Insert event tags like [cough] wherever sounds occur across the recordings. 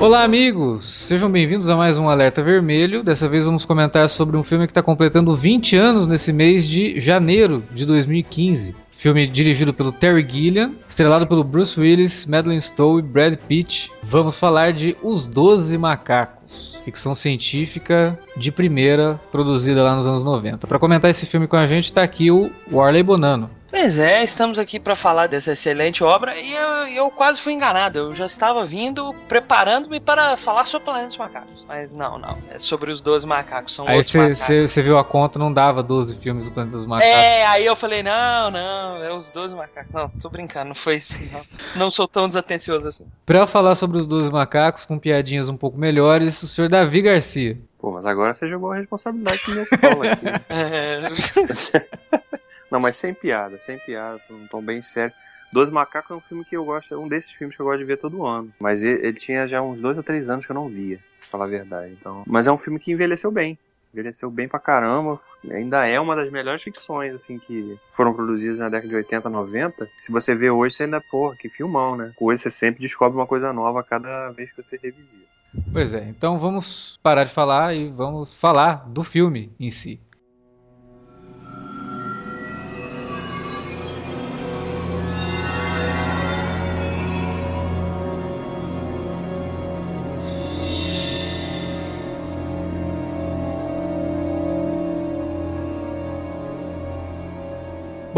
Olá, amigos! Sejam bem-vindos a mais um Alerta Vermelho. Dessa vez vamos comentar sobre um filme que está completando 20 anos nesse mês de janeiro de 2015. Filme dirigido pelo Terry Gilliam, estrelado pelo Bruce Willis, Madeleine Stowe e Brad Pitt. Vamos falar de Os Doze Macacos, ficção científica de primeira, produzida lá nos anos 90. Para comentar esse filme com a gente está aqui o Warley Bonano. Pois é, estamos aqui para falar dessa excelente obra e eu, eu, quase fui enganado. Eu já estava vindo, preparando-me para falar sobre Planeta dos Macacos. Mas não, não. É sobre os 12 macacos. São aí você viu a conta, não dava 12 filmes do Planeta dos Macacos. É, aí eu falei, não, não, é os 12 macacos. Não, tô brincando, não foi isso. Não, não sou tão desatencioso assim. Para falar sobre os 12 macacos, com piadinhas um pouco melhores, o senhor Davi Garcia. Pô, mas agora você jogou a responsabilidade no meu colo aqui. [laughs] [laughs] é... [laughs] Não, mas sem piada, sem piada, um tom bem sério. Dois Macacos é um filme que eu gosto, é um desses filmes que eu gosto de ver todo ano. Mas ele, ele tinha já uns dois ou três anos que eu não via, pra falar a verdade. Então, mas é um filme que envelheceu bem. Envelheceu bem pra caramba. Ainda é uma das melhores ficções, assim, que foram produzidas na década de 80, 90. Se você vê hoje, você ainda, porra, que filmão, né? Hoje você sempre descobre uma coisa nova cada vez que você revisita. Pois é, então vamos parar de falar e vamos falar do filme em si.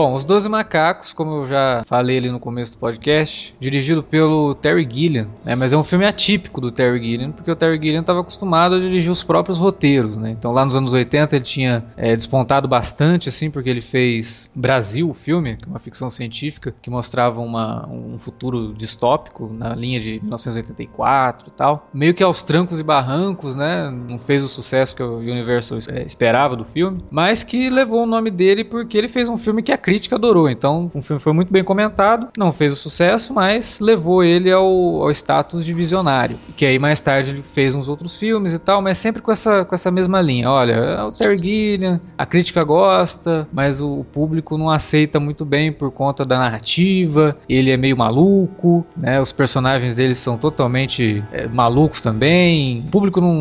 Bom, Os Doze Macacos, como eu já falei ali no começo do podcast, dirigido pelo Terry Gilliam, né? mas é um filme atípico do Terry Gilliam, porque o Terry Gilliam estava acostumado a dirigir os próprios roteiros, né? Então lá nos anos 80 ele tinha é, despontado bastante, assim, porque ele fez Brasil, o filme, é uma ficção científica que mostrava uma, um futuro distópico na linha de 1984 e tal. Meio que aos trancos e barrancos, né? Não fez o sucesso que o universo é, esperava do filme, mas que levou o nome dele porque ele fez um filme que a crítica adorou. Então, o filme foi muito bem comentado, não fez o sucesso, mas levou ele ao, ao status de visionário. Que aí mais tarde ele fez uns outros filmes e tal, mas sempre com essa, com essa mesma linha. Olha, é o Terry Gilliam, a crítica gosta, mas o, o público não aceita muito bem por conta da narrativa. Ele é meio maluco, né? Os personagens dele são totalmente é, malucos também. O público não,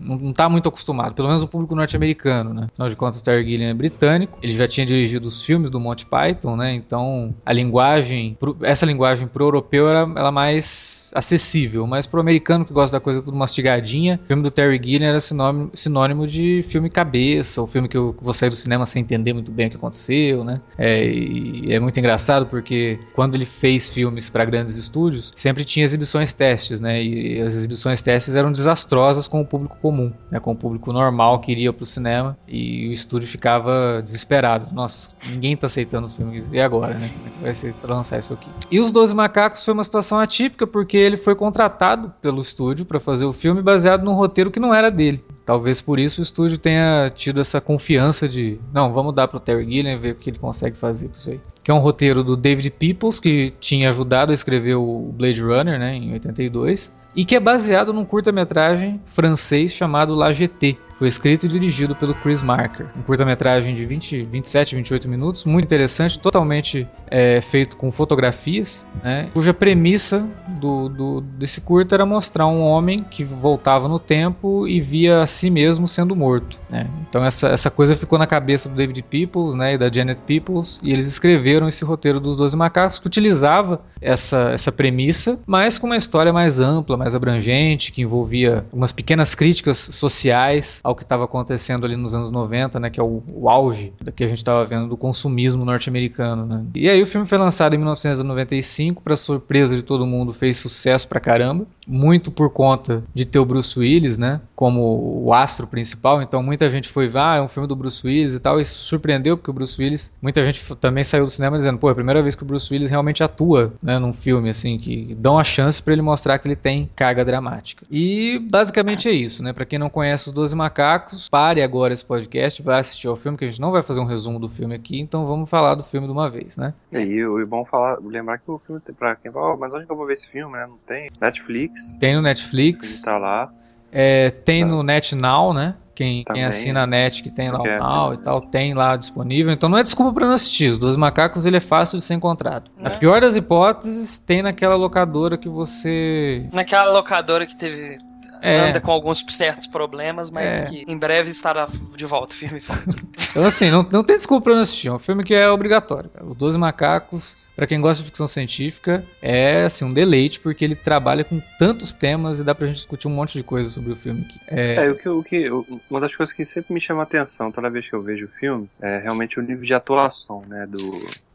não, não tá muito acostumado, pelo menos o público norte-americano, né? Afinal de contas, o Terry Gilliam é britânico. Ele já tinha dirigido os filmes do Monty Python, né? Então a linguagem, essa linguagem pro europeu era ela mais acessível, mas pro americano que gosta da coisa tudo mastigadinha, o filme do Terry Gilliam era sinônimo, sinônimo de filme cabeça, o filme que eu vou sair do cinema sem entender muito bem o que aconteceu, né? É, e é muito engraçado porque quando ele fez filmes para grandes estúdios, sempre tinha exibições testes, né? E as exibições testes eram desastrosas com o público comum, né? Com o público normal que iria pro cinema e o estúdio ficava desesperado. Nossa, ninguém tá aceitando os filmes. E agora, né? É vai ser pra lançar isso aqui? E Os Doze Macacos foi uma situação atípica, porque ele foi contratado pelo estúdio para fazer o filme baseado num roteiro que não era dele. Talvez por isso o estúdio tenha tido essa confiança de, não, vamos dar pro Terry Gilliam ver o que ele consegue fazer com isso aí. Que é um roteiro do David Peoples, que tinha ajudado a escrever o Blade Runner, né, em 82, e que é baseado num curta-metragem francês chamado La GT, foi escrito e dirigido pelo Chris Marker. Um curta-metragem de 20, 27, 28 minutos, muito interessante, totalmente é, feito com fotografias, né, cuja premissa do, do, desse curta era mostrar um homem que voltava no tempo e via a si mesmo sendo morto. Né. Então essa, essa coisa ficou na cabeça do David Peoples né, e da Janet Peoples, e eles escreveram esse roteiro dos Doze Macacos que utilizava essa, essa premissa, mas com uma história mais ampla, mais abrangente, que envolvia umas pequenas críticas sociais ao que estava acontecendo ali nos anos 90, né, que é o, o auge que a gente estava vendo do consumismo norte-americano. Né. E aí o filme foi lançado em 1995, para surpresa de todo mundo, fez sucesso pra caramba, muito por conta de ter o Bruce Willis, né, como o astro principal. Então muita gente foi, ah, é um filme do Bruce Willis e tal, e surpreendeu porque o Bruce Willis, muita gente também saiu do cinema dizendo, pô, é a primeira vez que o Bruce Willis realmente atua, né, num filme assim que dão a chance para ele mostrar que ele tem carga dramática. E basicamente é isso, né? Para quem não conhece os Doze Macacos. Pare agora esse podcast, vai assistir ao filme, que a gente não vai fazer um resumo do filme aqui, então vamos falar do filme de uma vez, né? E aí, é bom falar, lembrar que o filme, pra quem fala, oh, mas onde que eu vou ver esse filme, né? Não tem. Netflix. Tem no Netflix. Ele tá lá. É, tem tá. no NetNow, né? Quem, quem assina a net, que tem lá o Now e tal, tem lá disponível. Então não é desculpa para não assistir. Os Dois Macacos ele é fácil de ser encontrado. É. A pior das hipóteses, tem naquela locadora que você. Naquela locadora que teve é. anda com alguns certos problemas, mas é. que em breve estará de volta, firme e forte. então, assim, não, não tem desculpa pra não assistir. É um filme que é obrigatório. Cara. Os Doze Macacos, para quem gosta de ficção científica, é assim, um deleite, porque ele trabalha com tantos temas e dá pra gente discutir um monte de coisa sobre o filme aqui. É, é o que, o que, uma das coisas que sempre me chama a atenção toda vez que eu vejo o filme é realmente o nível de atuação, né, do,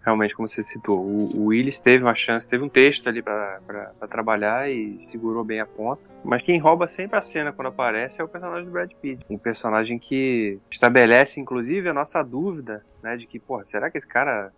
realmente, como você citou, o, Willis teve uma chance, teve um texto ali para trabalhar e segurou bem a ponta. Mas quem rouba sempre a cena quando aparece é o personagem do Brad Pitt. Um personagem que estabelece, inclusive, a nossa dúvida, né, de que, porra, será que esse cara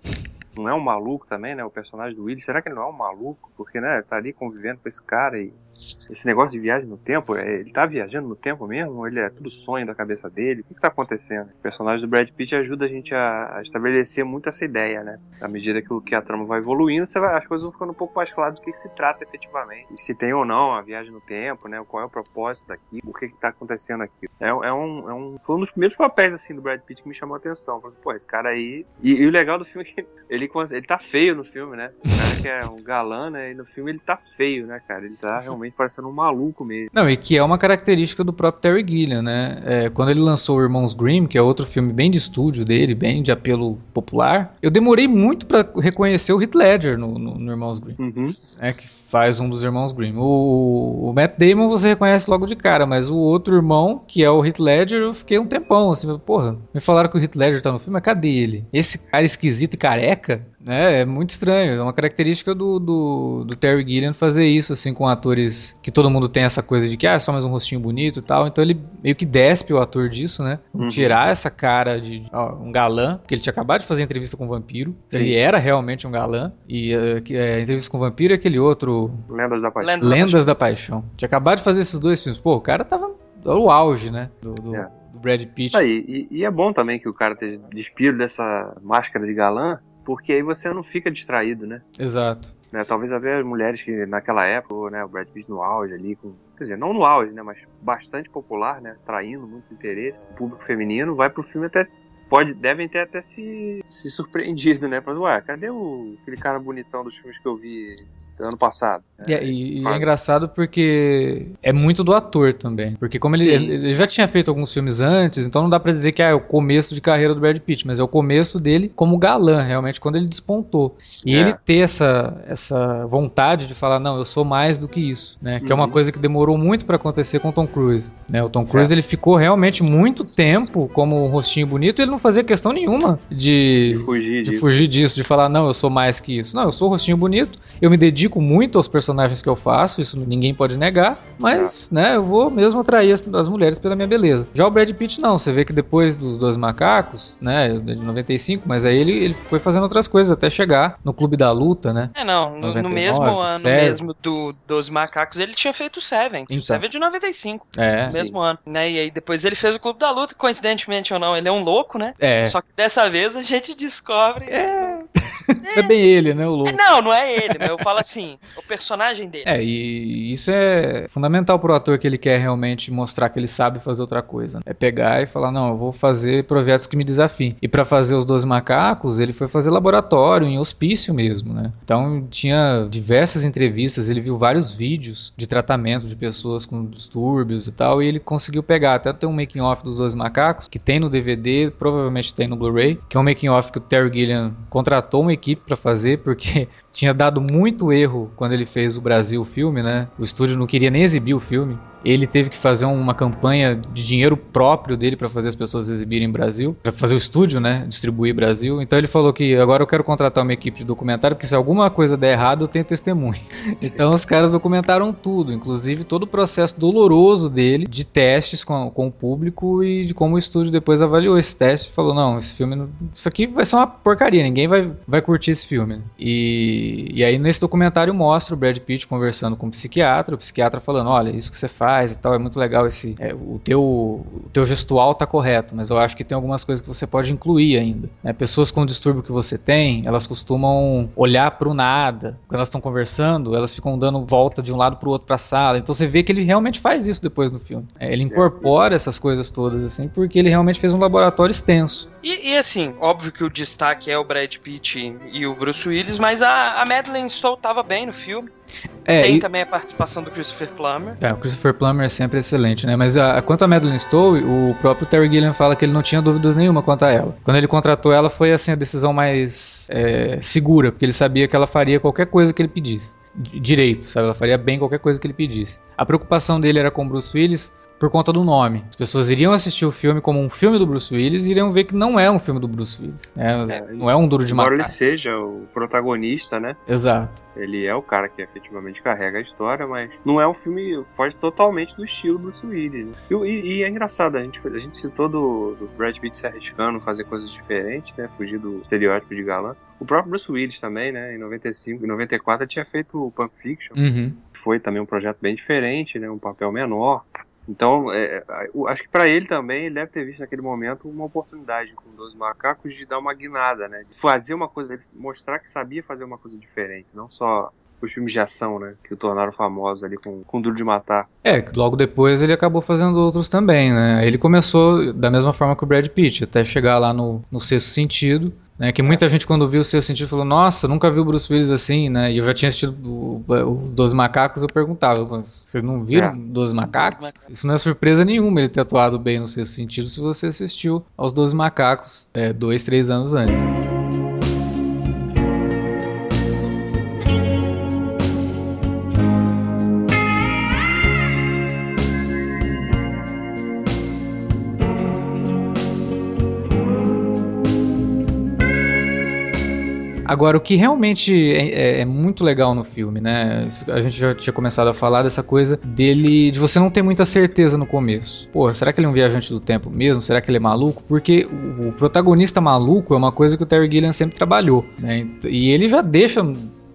não é um maluco também, né? O personagem do Willis, será que ele não é um maluco? Porque, né, tá ali convivendo com esse cara e esse negócio de viagem no tempo, é, ele tá viajando no tempo mesmo? Ele é tudo sonho da cabeça dele? O que, que tá acontecendo? O personagem do Brad Pitt ajuda a gente a, a estabelecer muito essa ideia, né? À medida que, que a trama vai evoluindo, você vai, as coisas vão ficando um pouco mais claras do que se trata efetivamente. E se tem ou não a viagem no tempo, né? Qual é o propósito daqui? O que que tá acontecendo aqui? É, é, um, é um, foi um dos primeiros papéis, assim, do Brad Pitt que me chamou a atenção. Falei, pô, esse cara aí... E, e o legal do filme é que ele, ele tá feio no filme, né? Que é um galã, né? E no filme ele tá feio, né, cara? Ele tá realmente parecendo um maluco mesmo. Não, e que é uma característica do próprio Terry Gilliam, né? É, quando ele lançou o Irmãos Grimm, que é outro filme bem de estúdio dele, bem de apelo popular, eu demorei muito para reconhecer o Heath Ledger no, no, no Irmãos Grimm. Uhum. É que faz um dos irmãos Grimm. O, o, Matt Damon você reconhece logo de cara, mas o outro irmão, que é o Heath Ledger, eu fiquei um tempão assim, porra, me falaram que o Heath Ledger tá no filme, mas cadê ele? Esse cara esquisito e careca? É, é muito estranho. É uma característica do, do, do, Terry Gilliam fazer isso, assim, com atores que todo mundo tem essa coisa de que, ah, é só mais um rostinho bonito e tal. Então ele meio que despe o ator disso, né? Uhum. Tirar essa cara de ó, um galã, porque ele tinha acabado de fazer entrevista com o vampiro. Sim. Ele era realmente um galã. E é, entrevista com o vampiro e aquele outro. Lendas da Paixão. Lendas, Lendas da, Paixão. Tinha acabado de fazer esses dois filmes. Pô, o cara tava no auge, né? Do, do, é. do Brad Pitt. Ah, e, e, é bom também que o cara esteja despido dessa máscara de galã porque aí você não fica distraído, né? Exato. Né, talvez haver mulheres que naquela época, né, o Brad Pitt no auge ali, com, quer dizer, não no auge, né, mas bastante popular, né, traindo muito interesse, o público feminino vai pro filme até pode, devem ter até se, se surpreendido, né? Falando, ué, cadê o, aquele cara bonitão dos filmes que eu vi ano passado? É, e, e é engraçado porque é muito do ator também. Porque como ele, ele, já tinha feito alguns filmes antes, então não dá pra dizer que ah, é o começo de carreira do Brad Pitt, mas é o começo dele como galã, realmente, quando ele despontou. E é. ele ter essa, essa vontade de falar, não, eu sou mais do que isso, né? Que uhum. é uma uhum. coisa que demorou muito para acontecer com o Tom Cruise. Né? O Tom Cruise, é. ele ficou realmente muito tempo como um rostinho bonito e ele não fazia questão nenhuma de, de, fugir, de disso. fugir disso, de falar, não, eu sou mais que isso. Não, eu sou um rostinho bonito, eu me dedico muito aos personagens que eu faço, isso ninguém pode negar, mas, é. né, eu vou mesmo atrair as, as, mulheres pela minha beleza. Já o Brad Pitt, não, você vê que depois dos Dois Macacos, né, de 95, mas aí ele, ele foi fazendo outras coisas até chegar no Clube da Luta, né? É, não, no, 99, no mesmo ano Seven. mesmo do, dos Macacos, ele tinha feito o Seven. Então. O Seven é de 95. É. No mesmo sim. ano. Né, e aí depois ele fez o Clube da Luta, coincidentemente ou não, ele é um louco, né? É. Só que dessa vez a gente descobre. É. [laughs] [laughs] é bem ele, né? O louco. Não, não é ele, mas eu falo assim, o personagem dele. É, e isso é fundamental pro ator que ele quer realmente mostrar que ele sabe fazer outra coisa. Né? É pegar e falar, não, eu vou fazer projetos que me desafiem. E para fazer os 12 macacos, ele foi fazer laboratório, em hospício mesmo, né? Então tinha diversas entrevistas, ele viu vários vídeos de tratamento de pessoas com distúrbios e tal, e ele conseguiu pegar. Até tem um making off dos 12 macacos, que tem no DVD, provavelmente tem no Blu-ray, que é um making off que o Terry Gilliam contratou uma equipe para fazer, porque [laughs] tinha dado muito erro quando ele fez o Brasil filme, né? O estúdio não queria nem exibir o filme ele teve que fazer uma campanha de dinheiro próprio dele para fazer as pessoas exibirem Brasil, para fazer o estúdio, né, distribuir Brasil. Então ele falou que agora eu quero contratar uma equipe de documentário, porque se alguma coisa der errado, eu tenho testemunha. [laughs] Então os caras documentaram tudo, inclusive todo o processo doloroso dele de testes com, com o público e de como o estúdio depois avaliou esse teste e falou: "Não, esse filme, isso aqui vai ser uma porcaria, ninguém vai, vai curtir esse filme". E, e aí nesse documentário mostra o Brad Pitt conversando com um psiquiatra, o psiquiatra falando: "Olha, isso que você faz e tal. É muito legal esse. É, o, teu, o teu gestual tá correto, mas eu acho que tem algumas coisas que você pode incluir ainda. Né? Pessoas com o distúrbio que você tem, elas costumam olhar pro nada. Quando elas estão conversando, elas ficam dando volta de um lado pro outro pra sala. Então você vê que ele realmente faz isso depois no filme. É, ele incorpora essas coisas todas, assim, porque ele realmente fez um laboratório extenso. E, e assim, óbvio que o destaque é o Brad Pitt e o Bruce Willis, mas a, a Madeleine Stowe tava bem no filme. É, Tem e... também a participação do Christopher Plummer. É, o Christopher Plummer é sempre excelente, né? Mas a, quanto a Madeleine Stowe, o próprio Terry Gilliam fala que ele não tinha dúvidas nenhuma quanto a ela. Quando ele contratou ela, foi assim a decisão mais é, segura, porque ele sabia que ela faria qualquer coisa que ele pedisse direito, sabe? Ela faria bem qualquer coisa que ele pedisse. A preocupação dele era com Bruce Willis por conta do nome. As pessoas iriam assistir o filme como um filme do Bruce Willis e iriam ver que não é um filme do Bruce Willis. É, é, não é um duro de matar. Embora ele seja o protagonista, né? Exato. Ele é o cara que efetivamente carrega a história, mas não é um filme foge totalmente do estilo Bruce Willis. Né? E, e, e, é engraçado, a gente, a gente citou do, do Brad Pitt se arriscando fazer coisas diferentes, né? Fugir do estereótipo de galã. O próprio Bruce Willis também, né? Em 95, em 94 ele tinha feito o Pulp Fiction. Uhum. Foi também um projeto bem diferente, né? Um papel menor. Então, é, é acho que para ele também, ele deve ter visto naquele momento uma oportunidade com 12 macacos de dar uma guinada, né? De fazer uma coisa, mostrar que sabia fazer uma coisa diferente, não só os filmes de ação, né? Que o tornaram famoso ali com, com Duro de Matar. É, logo depois ele acabou fazendo outros também, né? Ele começou da mesma forma que o Brad Pitt, até chegar lá no, no sexto sentido. Né, que muita gente quando viu o seu sentido falou, nossa, nunca vi o Bruce Willis assim, né? E eu já tinha assistido os Doze Macacos, eu perguntava, vocês não viram é. Doze Macacos? Isso não é surpresa nenhuma ele ter atuado bem no seu sentido se você assistiu aos Doze Macacos é, dois, três anos antes. Agora, o que realmente é, é, é, muito legal no filme, né? A gente já tinha começado a falar dessa coisa dele, de você não ter muita certeza no começo. Pô, será que ele é um viajante do tempo mesmo? Será que ele é maluco? Porque o, o protagonista maluco é uma coisa que o Terry Gilliam sempre trabalhou, né? E ele já deixa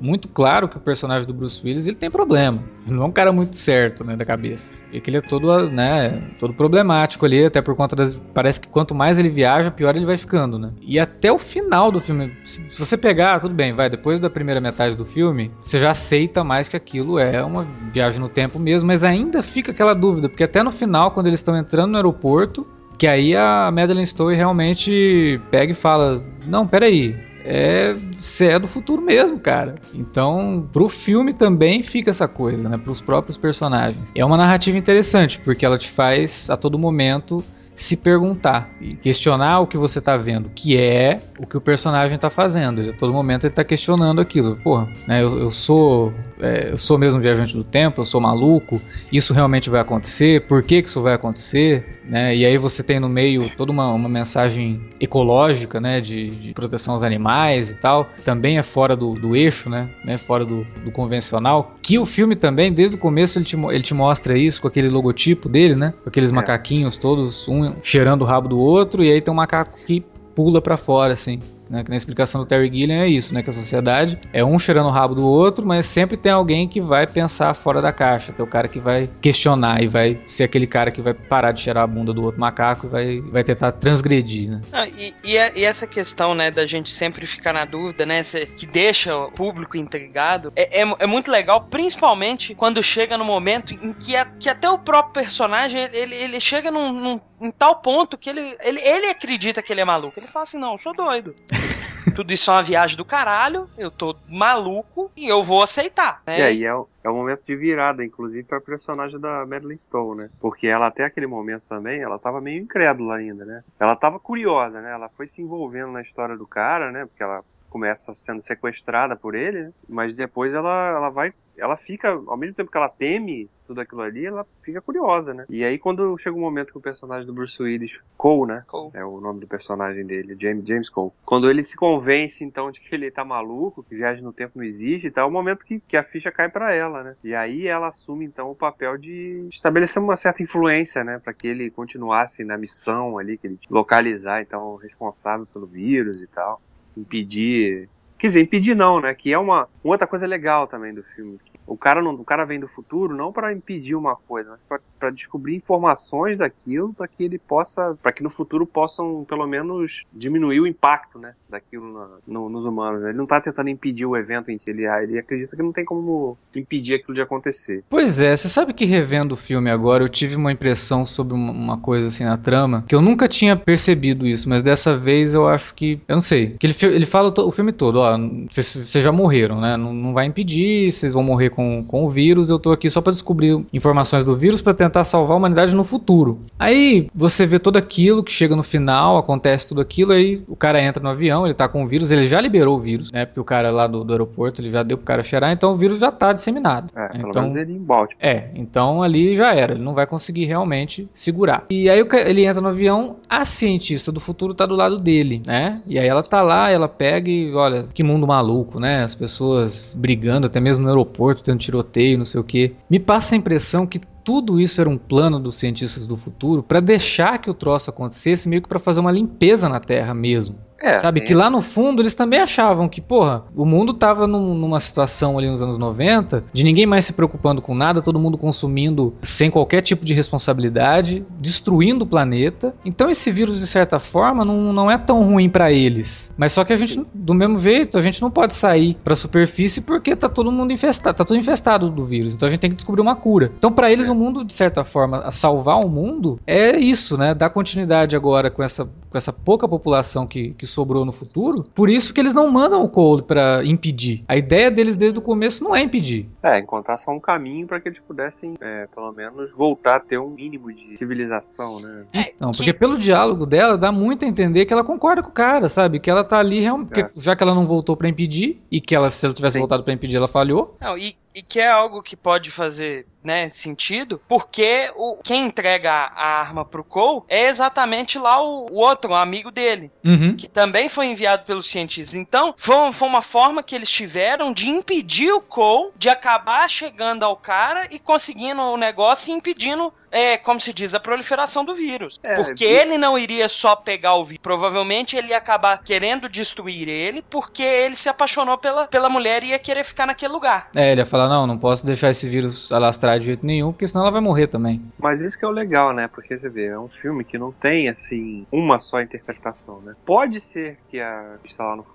muito claro que o personagem do Bruce Willis ele tem problema. Ele não é um cara muito certo, né, da cabeça. E que ele é todo, né, todo problemático ali, até por conta das. Parece que quanto mais ele viaja, pior ele vai ficando, né? E até o final do filme, se, se você pegar, tudo bem, vai, depois da primeira metade do filme, você já aceita mais que aquilo é uma viagem no tempo mesmo, mas ainda fica aquela dúvida, porque até no final, quando eles estão entrando no aeroporto, que aí a Madeleine Stowe realmente pega e fala: Não, peraí, é, é do futuro mesmo, cara. Então, pro filme também fica essa coisa, né? Pros próprios personagens. É uma narrativa interessante, porque ela te faz a todo momento se perguntar e questionar o que você está vendo, que é o que o personagem está fazendo. Ele, a todo momento ele está questionando aquilo. Porra, né, eu, eu sou é, eu sou mesmo viajante do tempo, eu sou maluco, isso realmente vai acontecer, por que, que isso vai acontecer? Né? E aí você tem no meio toda uma, uma mensagem ecológica, né, de, de, proteção aos animais e tal, também é fora do, do eixo, né, né fora do, do, convencional, que o filme também, desde o começo, ele te, ele te mostra isso com aquele logotipo dele, né, com aqueles é. macaquinhos todos, um cheirando o rabo do outro, e aí tem um macaco que pula para fora, assim né? Que na explicação do Terry Gilliam é isso, né? Que a sociedade é um cheirando o rabo do outro, mas sempre tem alguém que vai pensar fora da caixa. Tem o cara que vai questionar e vai ser aquele cara que vai parar de cheirar a bunda do outro macaco e vai, vai tentar transgredir, né? Ah, e, e, é, e, essa questão, né, da gente sempre ficar na dúvida, né? Que deixa o público intrigado, é, é, é muito legal, principalmente quando chega no momento em que, a, que até o próprio personagem, ele, ele chega num, num, em tal ponto que ele, ele, ele acredita que ele é maluco. Ele fala assim, não, eu sou doido. [laughs] Tudo isso é uma viagem do caralho, eu tô maluco e eu vou aceitar. Né? E aí é o, é o momento de virada, inclusive, pra personagem da Madeline Stone, né? Porque ela até aquele momento também, ela tava meio incrédula ainda, né? Ela tava curiosa, né? Ela foi se envolvendo na história do cara, né? Porque ela começa sendo sequestrada por ele, né? mas depois ela, ela vai ela fica, ao mesmo tempo que ela teme tudo aquilo ali, ela fica curiosa, né? E aí quando chega o um momento que o personagem do Bruce Willis, Cole, né? Cole. É o nome do personagem dele, James, James Cole. Quando ele se convence, então, de que ele tá maluco, que viagem no tempo não existe e tal, é o momento que, que a ficha cai para ela, né? E aí ela assume, então, o papel de estabelecer uma certa influência, né? para que ele continuasse na missão ali, que ele localizar, então, o responsável pelo vírus e tal impedir. Quer dizer, impedir não, né? Que é uma, outra coisa legal também do filme. O cara, não, o cara vem do futuro não para impedir uma coisa, mas para descobrir informações daquilo para que ele possa, para que no futuro possam pelo menos diminuir o impacto, né, daquilo na, no, nos humanos. Ele não tá tentando impedir o evento em si, ele, ele acredita que não tem como impedir aquilo de acontecer. Pois é, você sabe que revendo o filme agora eu tive uma impressão sobre uma, coisa assim na trama que eu nunca tinha percebido isso, mas dessa vez eu acho que, eu não sei, que ele, ele fala o, o filme todo, ó, vocês já morreram, né? Não, não vai impedir, vocês vão morrer com, com o vírus. Eu tô aqui só para descobrir informações do vírus para tentar salvar a humanidade no futuro. Aí você vê tudo aquilo que chega no final, acontece tudo aquilo, aí o cara entra no avião, ele tá com o vírus, ele já liberou o vírus, né? Porque o cara lá do, do aeroporto, ele já deu pro cara cheirar, então o vírus já tá disseminado. É, pelo então, menos ele em Baltimore. É, então ali já era, ele não vai conseguir realmente segurar. E aí ele entra no avião, a cientista do futuro tá do lado dele, né? E aí ela tá lá, ela pega e olha, que mundo maluco, né? As pessoas brigando, até mesmo no aeroporto, tendo tiroteio, não sei o que. Me passa a impressão que tudo isso era um plano dos cientistas do futuro para deixar que o troço acontecesse, meio que para fazer uma limpeza na Terra mesmo. É, Sabe? É. Que lá no fundo eles também achavam que, porra, o mundo tava num, numa situação ali nos anos 90 de ninguém mais se preocupando com nada, todo mundo consumindo sem qualquer tipo de responsabilidade, destruindo o planeta. Então esse vírus, de certa forma, não, não é tão ruim para eles. Mas só que a gente, do mesmo jeito, a gente não pode sair pra superfície porque tá todo mundo infestado, tá tudo infestado do vírus. Então a gente tem que descobrir uma cura. Então, para eles, o mundo, de certa forma, a salvar o mundo é isso, né? Dar continuidade agora com essa, com essa pouca população que, que sobrou no futuro. Por isso que eles não mandam o Cole para impedir. A ideia deles desde o começo não é impedir. É, encontrar só um caminho para que eles pudessem, é, pelo menos, voltar a ter um mínimo de civilização, né? É, não, porque pelo diálogo dela dá muito a entender que ela concorda com o cara, sabe? Que ela tá ali realmente. É. Já que ela não voltou para impedir, e que ela, se ela tivesse Sim. voltado para impedir, ela falhou. Não, e e que é algo que pode fazer né, sentido, porque o, quem entrega a arma pro Cole é exatamente lá o, o outro, o amigo dele, uhum. que também foi enviado pelos cientistas. Então, foi, foi uma forma que eles tiveram de impedir o Cole de acabar chegando ao cara e conseguindo o negócio e impedindo é, como se diz, a proliferação do vírus. É, porque ele não iria só pegar o vírus. Provavelmente ele ia acabar querendo destruir ele, porque ele se apaixonou pela, pela mulher e ia querer ficar naquele lugar. É, ele ia falar, não, não posso deixar esse vírus alastrar de jeito nenhum, porque senão ela vai morrer também. Mas isso que é o legal, né? Porque você vê, é um filme que não tem, assim, uma só interpretação, né? Pode ser que a está lá no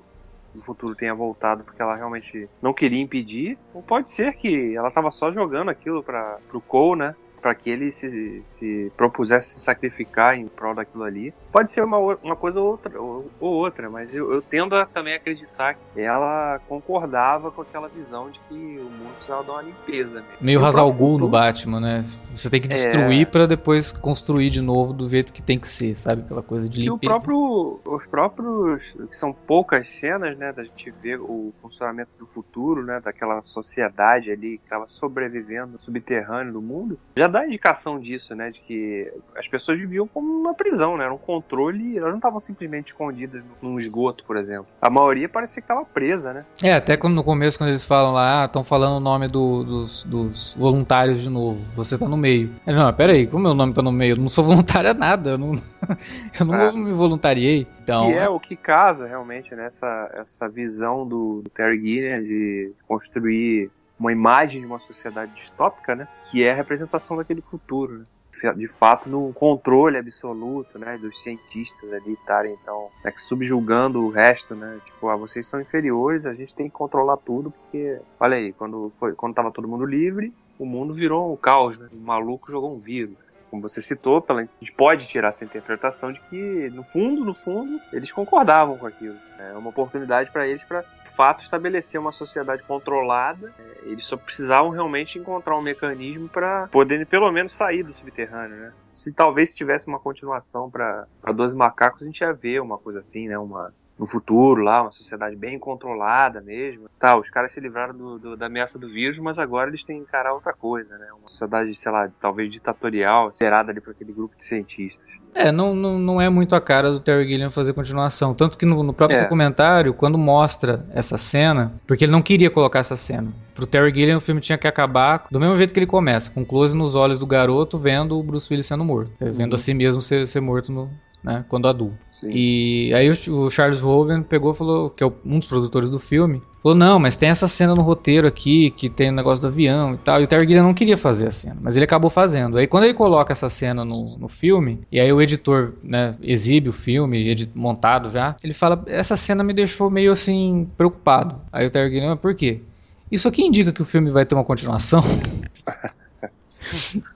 no futuro tenha voltado porque ela realmente não queria impedir, ou pode ser que ela tava só jogando aquilo para pro Cole, né? Para que ele se, se propusesse se sacrificar em prol daquilo ali. Pode ser uma, uma coisa ou outra, ou, ou outra, mas eu, eu, tendo a também acreditar que ela concordava com aquela visão de que o mundo precisava dar uma limpeza. Mesmo. Meio Hazal no Batman, né? Você tem que destruir é... para depois construir de novo do jeito que tem que ser, sabe? Aquela coisa de limpeza. E o próprio, os próprios, que são poucas cenas, né, da gente ver o funcionamento do futuro, né, daquela sociedade ali que estava sobrevivendo subterrâneo do mundo, já dá indicação disso, né? De que as pessoas viviam como uma prisão, né? Era um controle, elas não estavam simplesmente escondidas num esgoto, por exemplo. A maioria parecia que estava presa, né? É, até quando no começo, quando eles falam lá, estão ah, falando o nome do, dos, dos, voluntários de novo. Você tá no meio. Ele, não, pera aí, como meu nome tá no meio? Eu não sou [laughs] voluntário a nada, eu não, [laughs] eu não é. me voluntariei. Então, e é o que casa realmente nessa essa visão do, do Terry Gilliam de construir uma imagem de uma sociedade distópica, né? Que é a representação daquele futuro, né? de fato no controle absoluto, né, dos cientistas ali estarem então né, subjugando o resto, né, tipo, ah, vocês são inferiores, a gente tem que controlar tudo porque, olha aí, quando foi, quando tava todo mundo livre, o mundo virou um caos, né, o maluco jogou um vírus. Como você citou, pela, a gente pode tirar essa interpretação de que, no fundo, no fundo, eles concordavam com aquilo. Né. É uma oportunidade para eles para fato estabelecer uma sociedade controlada. É, eles só precisavam realmente encontrar um mecanismo para poderem pelo menos sair do subterrâneo, né? Se talvez tivesse uma continuação para Dois Macacos, a gente ia ver uma coisa assim, né? Uma no futuro lá, uma sociedade bem controlada mesmo. Tá, os caras se livraram do, do, da ameaça do vírus, mas agora eles têm que encarar outra coisa, né? Uma sociedade, sei lá, talvez ditatorial, gerada ali por aquele grupo de cientistas. É, não, não, não é muito a cara do Terry Gilliam fazer continuação. Tanto que no, no próprio é. documentário, quando mostra essa cena, porque ele não queria colocar essa cena. Pro Terry Gilliam, o filme tinha que acabar do mesmo jeito que ele começa, com close nos olhos do garoto, vendo o Bruce Willis sendo morto. Uhum. Vendo a si mesmo ser, ser morto no, né, quando adulto. Sim. E aí o, o Charles Roven pegou falou, que é um dos produtores do filme, falou não, mas tem essa cena no roteiro aqui, que tem o negócio do avião e tal. E o Terry Gilliam não queria fazer a cena, mas ele acabou fazendo. Aí quando ele coloca essa cena no, no filme, e aí o editor, né, exibe o filme, montado já, ele fala, essa cena me deixou meio assim, preocupado. Aí o Terry Gilliam, por quê? Isso aqui indica que o filme vai ter uma continuação? [laughs]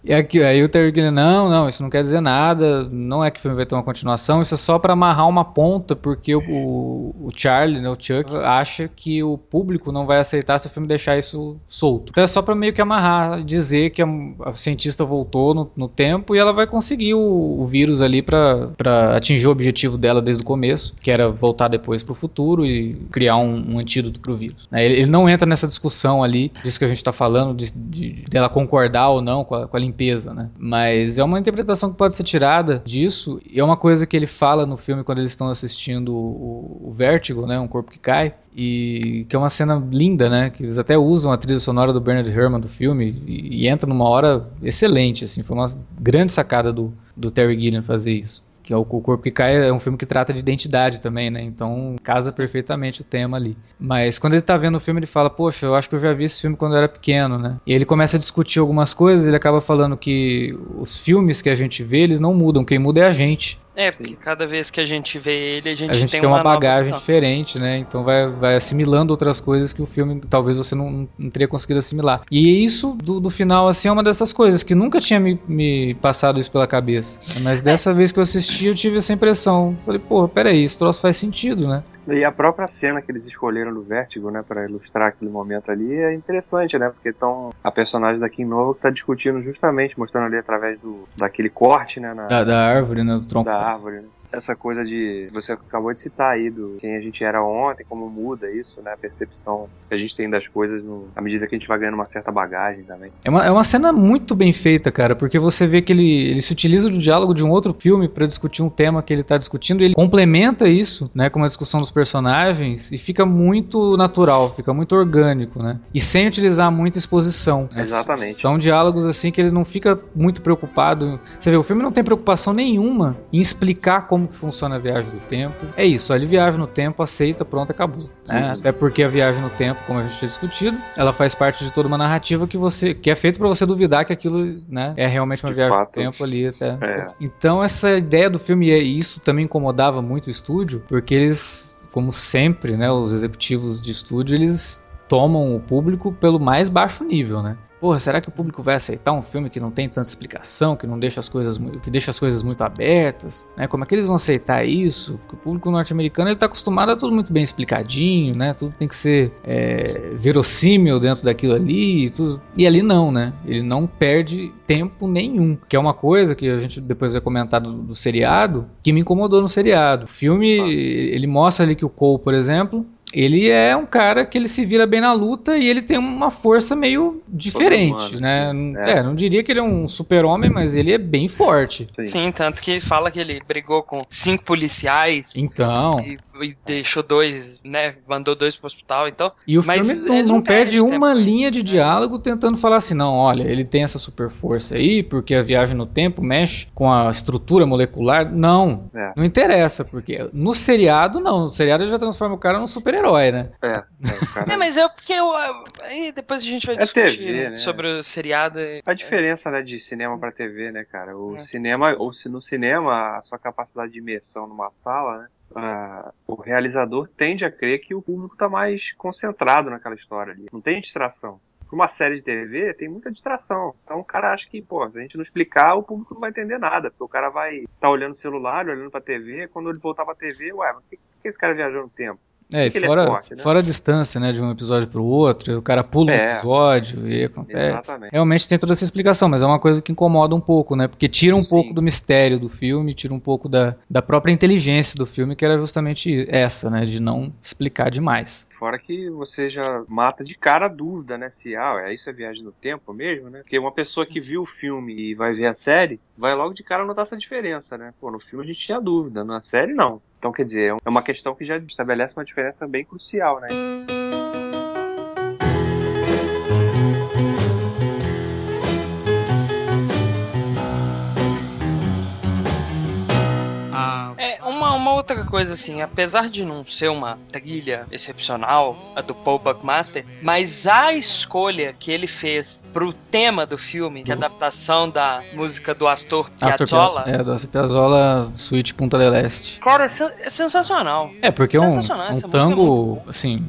e aqui, aí o Terry Gilliam, não, não, isso não quer dizer nada, não é que o filme vai ter uma continuação, isso é só para amarrar uma ponta, porque o, o, Charlie, né, o Chuck, acha que o público não vai aceitar se o filme deixar isso solto. Então é só para meio que amarrar, dizer que a, a cientista voltou no, no, tempo e ela vai conseguir o, o vírus ali para atingir o objetivo dela desde o começo, que era voltar depois pro futuro e criar um, um antídoto pro vírus. Né, ele, ele, não entra nessa discussão ali, disso que a gente tá falando, de, de, dela concordar ou não com a, com a, limpeza, né? Mas é uma interpretação que pode ser tirada disso, e é uma coisa que ele fala no filme quando eles estão assistindo o, o Vértigo, né? Um corpo que cai, e que é uma cena linda, né? Que eles até usam a trilha sonora do Bernard Herrmann do filme e, e entra numa hora excelente, assim, foi uma grande sacada do, do Terry Gilliam fazer isso que é o Corpo que Cai, é um filme que trata de identidade também, né? Então casa perfeitamente o tema ali. Mas quando ele tá vendo o filme, ele fala, poxa, eu acho que eu já vi esse filme quando eu era pequeno, né? E ele começa a discutir algumas coisas, ele acaba falando que os filmes que a gente vê, eles não mudam, quem muda é a gente. É, porque cada vez que a gente vê ele, a gente, a gente tem, tem uma, uma bagagem diferente, né? Então vai, vai assimilando outras coisas que o filme talvez você não, não teria conseguido assimilar. E isso, do, do, final, assim, é uma dessas coisas que nunca tinha me, me passado isso pela cabeça. Mas dessa vez que eu assisti, eu tive essa impressão. Falei, pô, peraí, esse troço faz sentido, né? E a própria cena que eles escolheram do Vértigo, né, para ilustrar aquele momento ali, é interessante, né? Porque então a personagem da Kim Novo tá discutindo justamente, mostrando ali através do daquele corte, né, na, da, da árvore, né, do tronco. Da árvore. Essa coisa de você acabou de citar aí do quem a gente era ontem, como muda isso, né? A percepção que a gente tem das coisas no, à medida que a gente vai ganhando uma certa bagagem também. É uma, é uma cena muito bem feita, cara, porque você vê que ele, ele se utiliza do diálogo de um outro filme para discutir um tema que ele tá discutindo e ele complementa isso, né, com uma discussão dos personagens e fica muito natural, fica muito orgânico, né? E sem utilizar muita exposição. Exatamente. São diálogos assim que ele não fica muito preocupado. Você vê, o filme não tem preocupação nenhuma em explicar como como que funciona a viagem do tempo. É isso, ele viaja no tempo, aceita, pronto, acabou. Né? Até porque a viagem no tempo, como a gente tinha discutido, ela faz parte de toda uma narrativa que você que é feita para você duvidar que aquilo né, é realmente uma de viagem fato. no tempo ali. Até. É. Então essa ideia do filme, e isso também incomodava muito o estúdio, porque eles, como sempre, né, os executivos de estúdio, eles tomam o público pelo mais baixo nível, né? Porra, será que o público vai aceitar um filme que não tem tanta explicação, que não deixa as coisas, que deixa as coisas muito abertas, né? Como é que eles vão aceitar isso? Porque o público norte-americano ele tá acostumado a tudo muito bem explicadinho, né? Tudo tem que ser é, verossímil dentro daquilo ali, e tudo. E ali não, né? Ele não perde tempo nenhum, que é uma coisa que a gente depois vai comentar do, do seriado, que me incomodou no seriado. O filme, ah. ele mostra ali que o Cole, por exemplo, ele é um cara que ele se vira bem na luta e ele tem uma força meio diferente, né? É. é. não diria que ele é um super-homem, mas ele é bem forte. Sim. Sim. tanto que fala que ele brigou com cinco policiais. Então. E, e deixou dois, né? Mandou dois pro hospital, então. E o filme não, não, não perde, perde uma linha de né? diálogo tentando falar assim, não, olha, ele tem essa super força aí, porque a viagem no tempo mexe com a estrutura molecular. Não. É. Não interessa, porque no seriado, não. No seriado ele já transforma o cara num super herói né? É, é, cara... é, mas é porque eu. Aí depois a gente vai é discutir TV, né? sobre o seriado. A diferença, né, de cinema pra TV, né, cara? O é. cinema, ou se no cinema, a sua capacidade de imersão numa sala, né? O realizador tende a crer que o público está mais concentrado naquela história ali. Não tem distração. Para uma série de TV, tem muita distração. Então o cara acha que, pô, se a gente não explicar, o público não vai entender nada. Porque o cara vai estar tá olhando o celular, olhando para a TV, quando ele voltar para a TV, ué, por que, que esse cara viajou no tempo? É, e fora, é forte, né? fora a distância, né, de um episódio para o outro, o cara pula é, um episódio e acontece. Exatamente. Realmente tem toda essa explicação, mas é uma coisa que incomoda um pouco, né? Porque tira um Sim. pouco do mistério do filme, tira um pouco da, da própria inteligência do filme, que era justamente essa, né, de não explicar demais. Fora que você já mata de cara a dúvida, né, se ah, é isso é viagem no tempo mesmo, né? Porque uma pessoa que viu o filme e vai ver a série, vai logo de cara notar essa diferença, né? Pô, no filme a gente tinha dúvida, na série não. Então, quer dizer, é uma questão que já estabelece uma diferença bem crucial, né? Coisa assim, apesar de não ser uma trilha excepcional, a do Paul Buckmaster, mas a escolha que ele fez pro tema do filme, que é a adaptação da música do Astor Piazzolla. É, do Astor Piazzolla, Suite Punta del Este. Cara, é, é sensacional. É, porque é um, um tango, assim,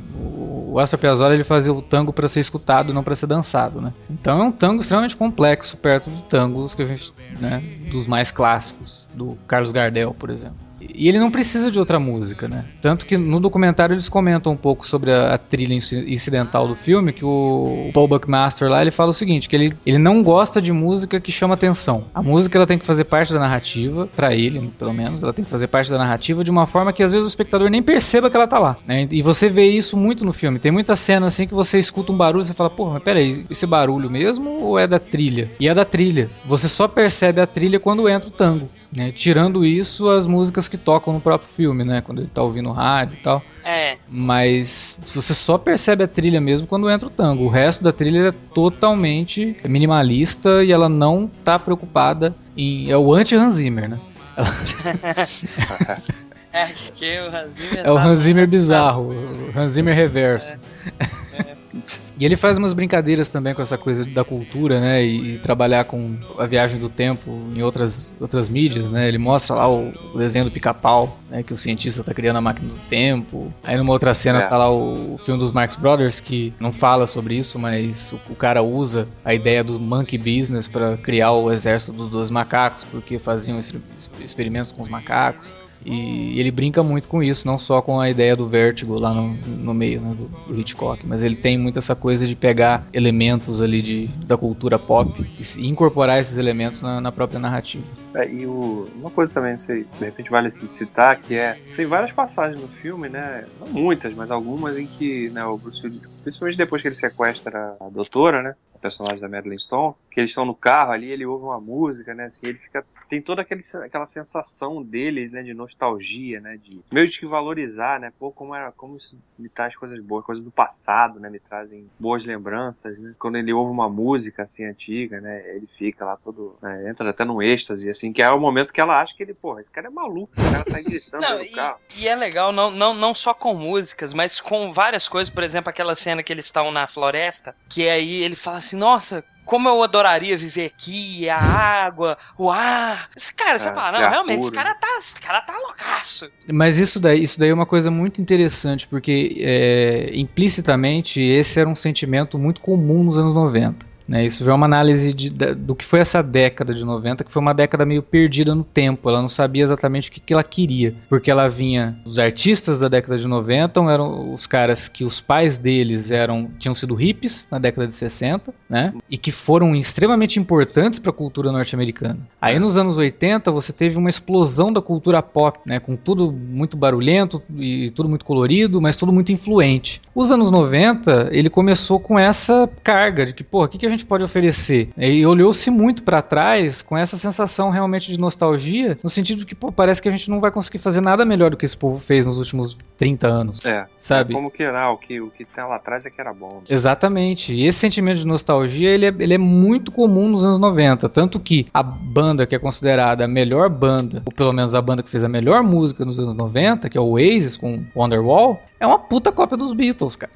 o Astor Piazzolla ele fazia o tango para ser escutado, não para ser dançado, né? Então é um tango extremamente complexo perto de tangos que a gente, né, dos mais clássicos, do Carlos Gardel, por exemplo. E ele não precisa de outra música, né? Tanto que no documentário eles comentam um pouco sobre a, a trilha incidental do filme, que o Paul Buckmaster lá, ele fala o seguinte, que ele, ele não gosta de música que chama atenção. A música ela tem que fazer parte da narrativa, para ele, pelo menos, ela tem que fazer parte da narrativa de uma forma que às vezes o espectador nem perceba que ela tá lá, né? E você vê isso muito no filme. Tem muita cena assim que você escuta um barulho e você fala, pô, mas peraí, esse barulho mesmo ou é da trilha? E é da trilha. Você só percebe a trilha quando entra o tango. Né? Tirando isso, as músicas que tocam no próprio filme, né? Quando ele tá ouvindo rádio e tal. É. Mas você só percebe a trilha mesmo quando entra o tango. O resto da trilha é totalmente minimalista e ela não tá preocupada em. É o anti-Hans Zimmer, né? [laughs] é, que o Hans Zimmer. É o tá Hans Zimmer bizarro, o Hans Zimmer reverso. É. E ele faz umas brincadeiras também com essa coisa da cultura, né? E, e, trabalhar com a viagem do tempo em outras, outras mídias, né? Ele mostra lá o, o desenho do pica-pau, né? Que o cientista tá criando a máquina do tempo. Aí numa outra cena é. tá lá o, o, filme dos Marx Brothers, que não fala sobre isso, mas o, o cara usa a ideia do monkey business para criar o exército dos, dos macacos, porque faziam experimentos com os macacos. E ele brinca muito com isso, não só com a ideia do vértigo lá no, no meio né, do, Hitchcock, mas ele tem muito essa coisa de pegar elementos ali de, da cultura pop e incorporar esses elementos na, na própria narrativa. É, e o, uma coisa também, sei, de repente vale assim, citar, que é. Tem várias passagens no filme, né? Não muitas, mas algumas em que né, o Bruce Willis, principalmente depois que ele sequestra a doutora, né? personagem da Madeline Stone, que eles estão no carro ali, ele ouve uma música, né? Assim, ele fica. Tem toda aquele, aquela sensação dele, né? De nostalgia, né? De meio de que valorizar, né? Pô, como era. Como isso me traz coisas boas, coisas do passado, né? Me trazem boas lembranças, né? Quando ele ouve uma música assim antiga, né? Ele fica lá todo. Né, entra até num êxtase, assim, que é o momento que ela acha que ele, porra, esse cara é maluco, o cara tá gritando não, no e, carro. E é legal, não, não, não só com músicas, mas com várias coisas, por exemplo, aquela cena que eles estão na floresta, que aí ele fala assim assim, nossa, como eu adoraria viver aqui, a água, o ar. Esse cara, você é, fala, não, realmente, esse cara tá, esse cara tá loucaço. Mas isso daí, isso daí é uma coisa muito interessante, porque é, implicitamente esse era um sentimento muito comum nos anos 90. Né, isso já é uma análise de, do que foi essa década de 90, que foi uma década meio perdida no tempo. Ela não sabia exatamente o que, que ela queria, porque ela vinha. Os artistas da década de 90 eram os caras que os pais deles eram tinham sido hippies na década de 60, né? E que foram extremamente importantes para a cultura norte-americana. Aí nos anos 80 você teve uma explosão da cultura pop, né? Com tudo muito barulhento e tudo muito colorido, mas tudo muito influente. Os anos 90 ele começou com essa carga de que, pô, o que, que a gente pode oferecer? E olhou-se muito para trás com essa sensação realmente de nostalgia, no sentido de que, pô, parece que a gente não vai conseguir fazer nada melhor do que esse povo fez nos últimos 30 anos. É. Sabe? Como que era, o que, o que tá lá atrás é que era bom. Exatamente. E esse sentimento de nostalgia, ele é, ele é muito comum nos anos 90. Tanto que a banda que é considerada a melhor banda, ou pelo menos a banda que fez a melhor música nos anos 90, que é o Oasis com Wonderwall, é uma puta cópia dos Beatles, cara.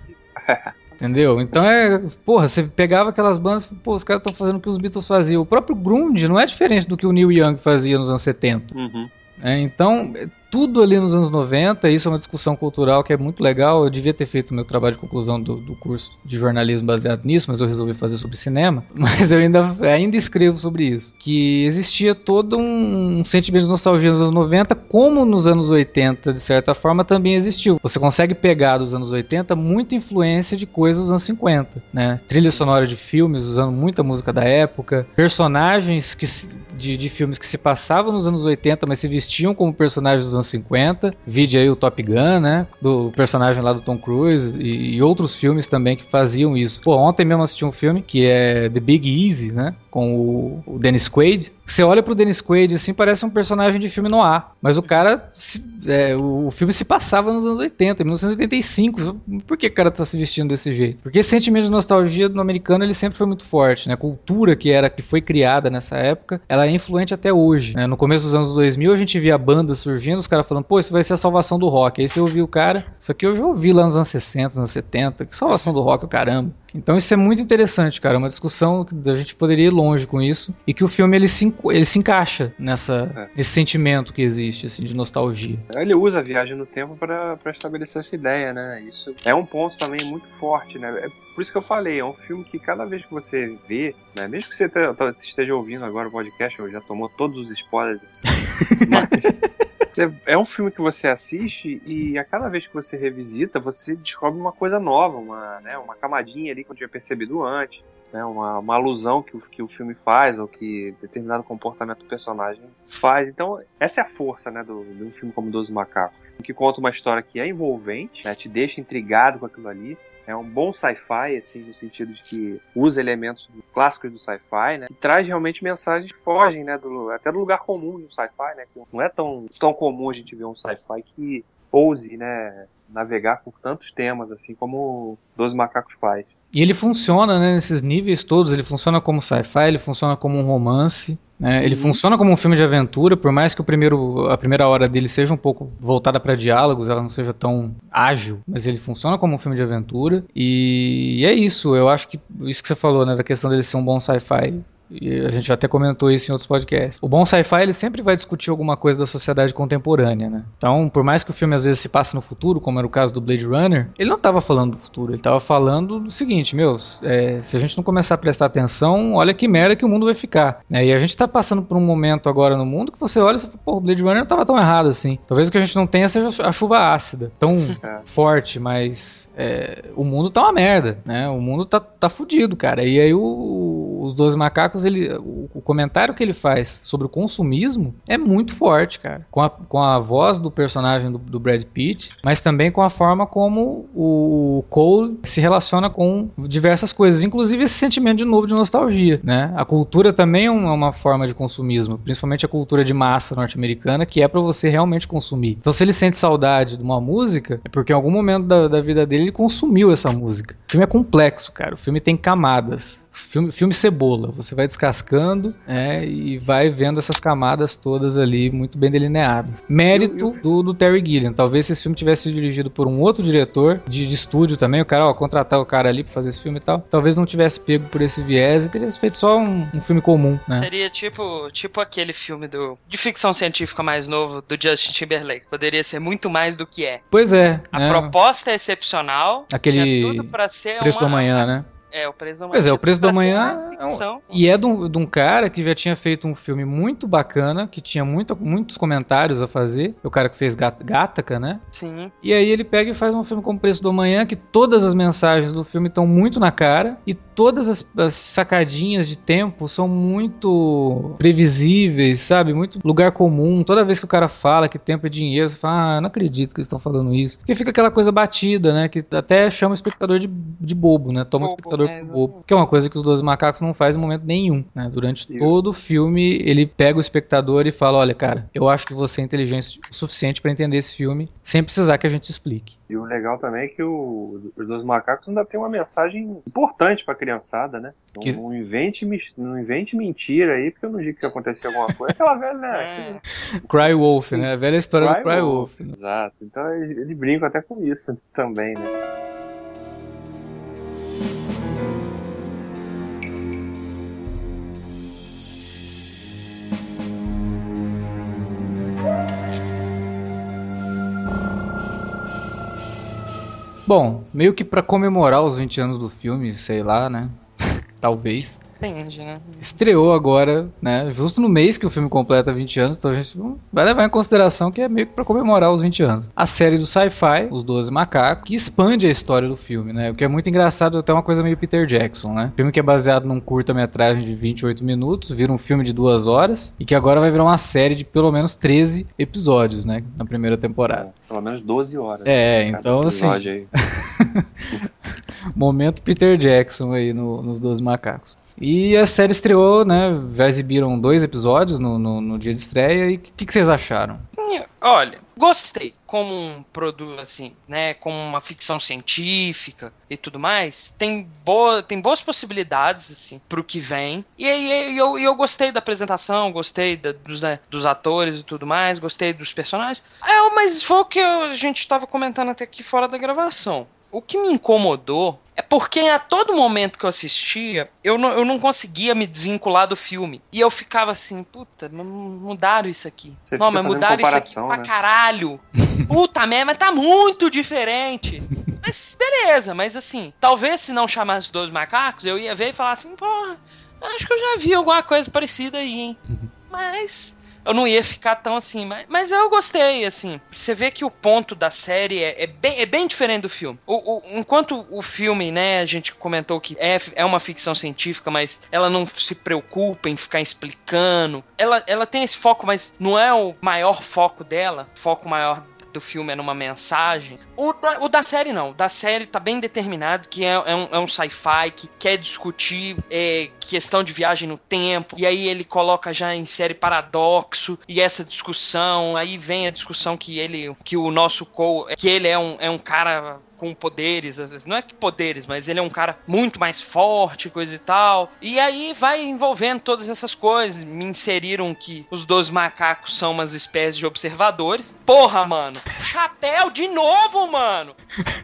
[laughs] Entendeu? Então é. Porra, você pegava aquelas bandas, pô, os caras estão fazendo o que os Beatles faziam. O próprio Grunge não é diferente do que o Neil Young fazia nos anos 70. Uhum. É, então, tudo ali nos anos 90, isso é uma discussão cultural que é muito legal. Eu devia ter feito meu trabalho de conclusão do, do curso de jornalismo baseado nisso, mas eu resolvi fazer sobre cinema. [laughs] Mas eu ainda, ainda escrevo sobre isso. Que existia todo um, um sentimento de nostalgia nos anos 90, como nos anos 80, de certa forma, também existiu. Você consegue pegar dos anos 80 muita influência de coisas dos anos 50, né? Trilha sonora de filmes, usando muita música da época, personagens que de, de filmes que se passavam nos anos 80, mas se vestiam como personagens dos anos 50. Vide aí o Top Gun, né? Do personagem lá do Tom Cruise e, e outros filmes também que faziam isso. Pô, ontem mesmo assisti um filme que é The Big Easy, né? Com o, o Dennis Quaid. Você olha pro Dennis Quaid assim, parece um personagem de filme no ar. Mas o cara, se, é, o, filme se passava nos anos 80, 1985. Por que o cara tá se vestindo desse jeito? Porque esse sentimento de nostalgia do americano ele sempre foi muito forte, né? A cultura que era que foi criada nessa época, ela é influente até hoje. Né? No começo dos anos 2000 a gente via bandas surgindo, os caras falando, pô, isso vai ser a salvação do rock. Aí você ouviu o cara, isso aqui eu já ouvi lá nos anos 60, nos anos 70, que salvação do rock, caramba. Então isso é muito interessante, cara, uma discussão que a gente poderia ir longe com isso e que o filme ele se, ele se encaixa nessa, é. nesse sentimento que existe, assim, de nostalgia. Ele usa a viagem no tempo para estabelecer essa ideia, né? Isso é um ponto também muito forte, né? É por isso que eu falei, é um filme que cada vez que você vê, né, mesmo que você esteja ouvindo agora o podcast, eu já tomou todos os spoilers, [laughs] mas é um filme que você assiste e a cada vez que você revisita, você descobre uma coisa nova, uma, né, uma camadinha ali que eu tinha percebido antes, né, uma, uma alusão que o, que o filme faz ou que determinado comportamento do personagem faz. Então, essa é a força né, do, de um filme como Doze Macacos, que conta uma história que é envolvente, né, te deixa intrigado com aquilo ali, é um bom sci-fi, assim, no sentido de que usa elementos clássicos do sci-fi, né? E traz realmente mensagens que fogem, né? Do, até do lugar comum do sci-fi, né? Que não é tão, tão comum a gente ver um sci-fi que ouse, né? Navegar por tantos temas, assim, como Dois Macacos faz. E ele funciona né, nesses níveis todos. Ele funciona como sci-fi, ele funciona como um romance. Né? Ele uhum. funciona como um filme de aventura, por mais que o primeiro, a primeira hora dele seja um pouco voltada para diálogos, ela não seja tão ágil, mas ele funciona como um filme de aventura. E é isso. Eu acho que isso que você falou, né, da questão dele ser um bom sci-fi e a gente já até comentou isso em outros podcasts. O bom sci-fi ele sempre vai discutir alguma coisa da sociedade contemporânea, né? Então, por mais que o filme às vezes se passe no futuro, como era o caso do Blade Runner, ele não estava falando do futuro, ele estava falando do seguinte, meus, é, se a gente não começar a prestar atenção, olha que merda que o mundo vai ficar. É, e a gente está passando por um momento agora no mundo que você olha e fala, pô, o Blade Runner não estava tão errado assim. Talvez o que a gente não tenha seja a chuva ácida, tão [laughs] é. forte, mas é, o mundo tá uma merda, né? O mundo tá, tá fudido, cara. E aí o, os dois macacos ele, o, comentário que ele faz sobre o consumismo é muito forte, cara. Com a, com a voz do personagem do, do Brad Pitt, mas também com a forma como o Cole se relaciona com diversas coisas, inclusive esse sentimento de novo de nostalgia, né? A cultura também é uma, uma forma de consumismo, principalmente a cultura de massa norte-americana, que é para você realmente consumir. Então, se ele sente saudade de uma música, é porque em algum momento da, da vida dele ele consumiu essa música. O filme é complexo, cara. O filme tem camadas. Filme, filme cebola. Você vai descascando é, e vai vendo essas camadas todas ali muito bem delineadas. Mérito do, do Terry Gilliam. Talvez se esse filme tivesse sido dirigido por um outro diretor de, de estúdio também, o cara, ó, contratar o cara ali pra fazer esse filme e tal, talvez não tivesse pego por esse viés e teria feito só um, um filme comum, né? Seria tipo, tipo aquele filme do, de ficção científica mais novo do Justin Timberlake. Poderia ser muito mais do que é. Pois é. A né? proposta é excepcional. Aquele tudo pra ser Preço uma, né? É, o Preço do Amanhã. Pois é, o Preço do Amanhã. É um, e é de um, de um, cara que já tinha feito um filme muito bacana, que tinha muito, muitos comentários a fazer. O cara que fez Gataca, né? Sim. E aí ele pega e faz um filme como Preço do Amanhã, que todas as mensagens do filme estão muito na cara. E todas as, as, sacadinhas de tempo são muito previsíveis, sabe? Muito lugar comum. Toda vez que o cara fala que tempo é dinheiro, você fala, ah, não acredito que eles estão falando isso. Porque fica aquela coisa batida, né? Que até chama o espectador de, de bobo, né? Toma bobo, o espectador é, por bobo. Que é uma coisa que os Doze Macacos não faz em momento nenhum, né? Durante todo o filme, ele pega o espectador e fala, olha, cara, eu acho que você é inteligente o suficiente para entender esse filme sem precisar que a gente explique. E o legal também é que o, os Doze Macacos ainda tem uma mensagem importante pra criançada, né? Não, que... não, invente, não invente mentira aí, porque eu não digo que aconteceu alguma coisa. Aquela [laughs] velha, né? É. Cry Wolf, né? A velha história Cry do Cry Wolf. Wolf né? Exato. Então ele, ele brinca até com isso também, né? Bom, meio que para comemorar os 20 anos do filme, sei lá, né? Talvez. Depende, né? Estreou agora, né? Justo no mês que o filme completa 20 anos, então a gente vai levar em consideração que é meio que pra comemorar os 20 anos. A série do sci-fi, Os Doze Macacos, que expande a história do filme, né? O que é muito engraçado, até uma coisa meio Peter Jackson, né? filme que é baseado num curta-metragem de 28 minutos, vira um filme de duas horas, e que agora vai virar uma série de pelo menos 13 episódios, né? Na primeira temporada. É, pelo menos 12 horas. É, então assim. [laughs] Momento Peter Jackson aí no, nos Doze Macacos. E a série estreou, né? Já exibiram dois episódios no, no, no dia de estreia. E o que, que, vocês acharam? Olha, gostei como um produto assim, né, como uma ficção científica e tudo mais. Tem boa, tem boas possibilidades assim pro que vem. E aí eu, eu gostei da apresentação, gostei da, dos, né, dos atores e tudo mais, gostei dos personagens. É, mas foi o que a gente estava comentando até aqui fora da gravação. O que me incomodou é porque a todo momento que eu assistia, eu não, eu não conseguia me desvincular do filme. E eu ficava assim, puta, mudaram isso aqui. Você não, mas mudaram isso aqui né? pra caralho. [laughs] Puta merda, mas tá muito diferente. Mas beleza, mas assim, talvez se não chamasse dois macacos, eu ia ver e falar assim, porra, acho que eu já vi alguma coisa parecida aí, hein? Uhum. Mas eu não ia ficar tão assim. Mas, mas eu gostei, assim. Você vê que o ponto da série é, é, bem, é bem diferente do filme. O, o, enquanto o filme, né, a gente comentou que é, é uma ficção científica, mas ela não se preocupa em ficar explicando. Ela, ela tem esse foco, mas não é o maior foco dela. Foco maior do filme é numa mensagem. O da, o da série não. Da série tá bem determinado que é, é um, é um sci-fi que quer discutir é, questão de viagem no tempo. E aí ele coloca já em série paradoxo e essa discussão. Aí vem a discussão que ele, que o nosso Cole, que ele é um, é um cara com poderes, às vezes. Não é que poderes, mas ele é um cara muito mais forte, coisa e tal. E aí vai envolvendo todas essas coisas. Me inseriram que os dois macacos são umas espécies de observadores. Porra, mano. Chapéu de novo, mano.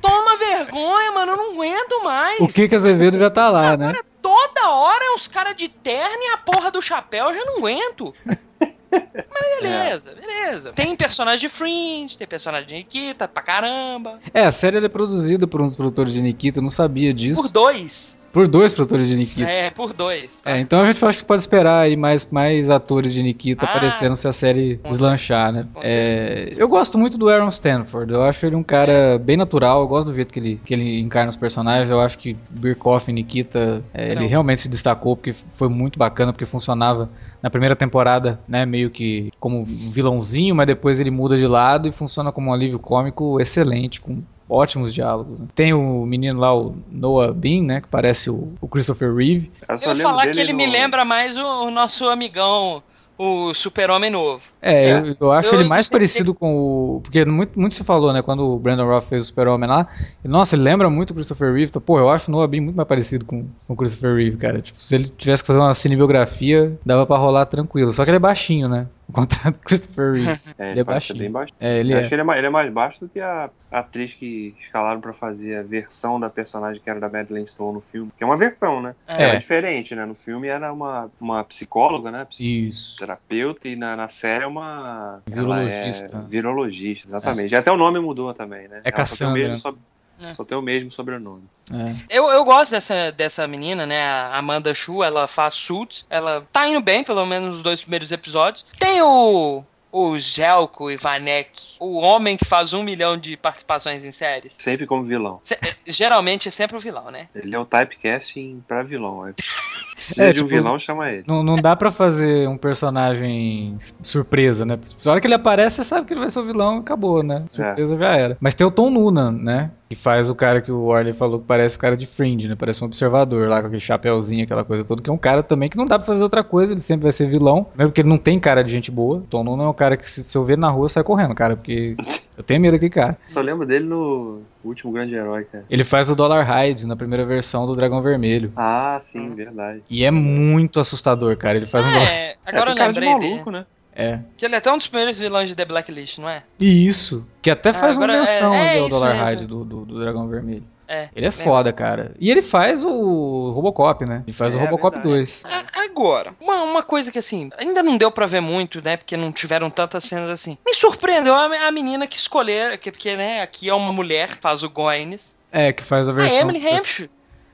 Toma vergonha, mano. Eu não aguento mais. O que que Azevedo já tá lá, né? Agora, né? Toda hora é uns caras de terno e a porra do chapéu. Eu já não aguento. [laughs] Mas beleza, é. beleza. Tem personagem de Fringe, tem personagem de Nikita pra caramba. É, a série é produzida por uns produtores de Nikita, eu não sabia disso. Por dois. Por dois produtores de Nikita. É, por dois. Tá? É, então a gente acha que pode esperar aí mais, mais atores de Nikita ah, aparecendo se a série deslanchar, né? É, eu gosto muito do Aaron Stanford. Eu acho ele um cara bem natural. Eu gosto do jeito que ele, que ele encarna os personagens. Eu acho que Birkoff e Nikita, é, ele realmente se destacou porque foi muito bacana, porque funcionava na primeira temporada, né, meio que como vilãozinho, mas depois ele muda de lado e funciona como um alívio cômico excelente, com ótimos diálogos. Né? Tem o menino lá, o Noah Bean, né? Que parece o, o Christopher Reeve. Eu, eu ia falar que ele no... me lembra mais o, o nosso amigão o Super-Homem novo. É, é. Eu, eu, acho eu ele mais parecido com o. Porque muito, muito se falou, né? Quando o Brandon Roth fez o Super-Homem lá. E, nossa, ele lembra muito o Christopher Reeve. Então, pô, eu acho o Noah Bean muito mais parecido com, com o Christopher Reeve, cara. Tipo, se ele tivesse que fazer uma cinebiografia, dava pra rolar tranquilo. Só que ele é baixinho, né? O contrato do Christopher Reeve. É, [laughs] ele, é baixinho. Bem baixo. É, ele eu é. acho que ele é, mais, ele é mais baixo do que a, atriz que escalaram pra fazer a versão da personagem que era da Madeleine Stone no filme. Que é uma versão, né? É. é diferente, né? No filme era uma, uma psicóloga, né? Isso. Terapeuta e na, na série é uma Virologista. É virologista, exatamente. É. Até o nome mudou também, né? É Ela Cassandra. Só tem, é. só tem o mesmo sobrenome. É. Eu, eu gosto dessa, dessa menina, né? A Amanda Chu, ela faz Suits. Ela tá indo bem, pelo menos nos dois primeiros episódios. Tem o o Gelko Ivanek, o homem que faz um milhão de participações em séries. Sempre como vilão. Se, geralmente é sempre o vilão, né? Ele é o typecasting pra vilão. É. [laughs] Precisa é, de um tipo, vilão, chama ele. Não, não dá pra fazer um personagem surpresa, né? Na hora que ele aparece, você sabe que ele vai ser o vilão e acabou, né? Surpresa é. já era. Mas tem o Tom Noonan, né? Que faz o cara que o Warley falou que parece o cara de Fringe, né? Parece um observador lá com aquele chapéuzinho, aquela coisa toda. Que é um cara também que não dá pra fazer outra coisa, ele sempre vai ser vilão. Mesmo porque ele não tem cara de gente boa. O Tom Noonan é um cara que se, se eu ver na rua sai correndo, cara. Porque eu tenho medo daquele cara. Só lembro dele no último grande herói, cara. Ele faz o Dollar Hyde na primeira versão do Dragão Vermelho. Ah, sim, verdade. E é muito assustador, cara. Ele faz é, um. É, agora é, eu lembrei de maluco, dele. né? É. Que ele é até um dos primeiros vilões de The Blacklist, não é? Isso. Que até ah, faz ah, uma menção é, é ao Dollar Hyde do, do, do, Dragão Vermelho. É, ele é foda, cara. E ele faz o Robocop, né? Ele faz é, o Robocop verdade. 2. Agora, uma, uma coisa que assim, ainda não deu para ver muito, né? Porque não tiveram tantas cenas assim. Me surpreendeu a, a menina que escolher, que, porque, né, aqui é uma mulher, faz o Goines. É, que faz a versão. A Emily Hampshire.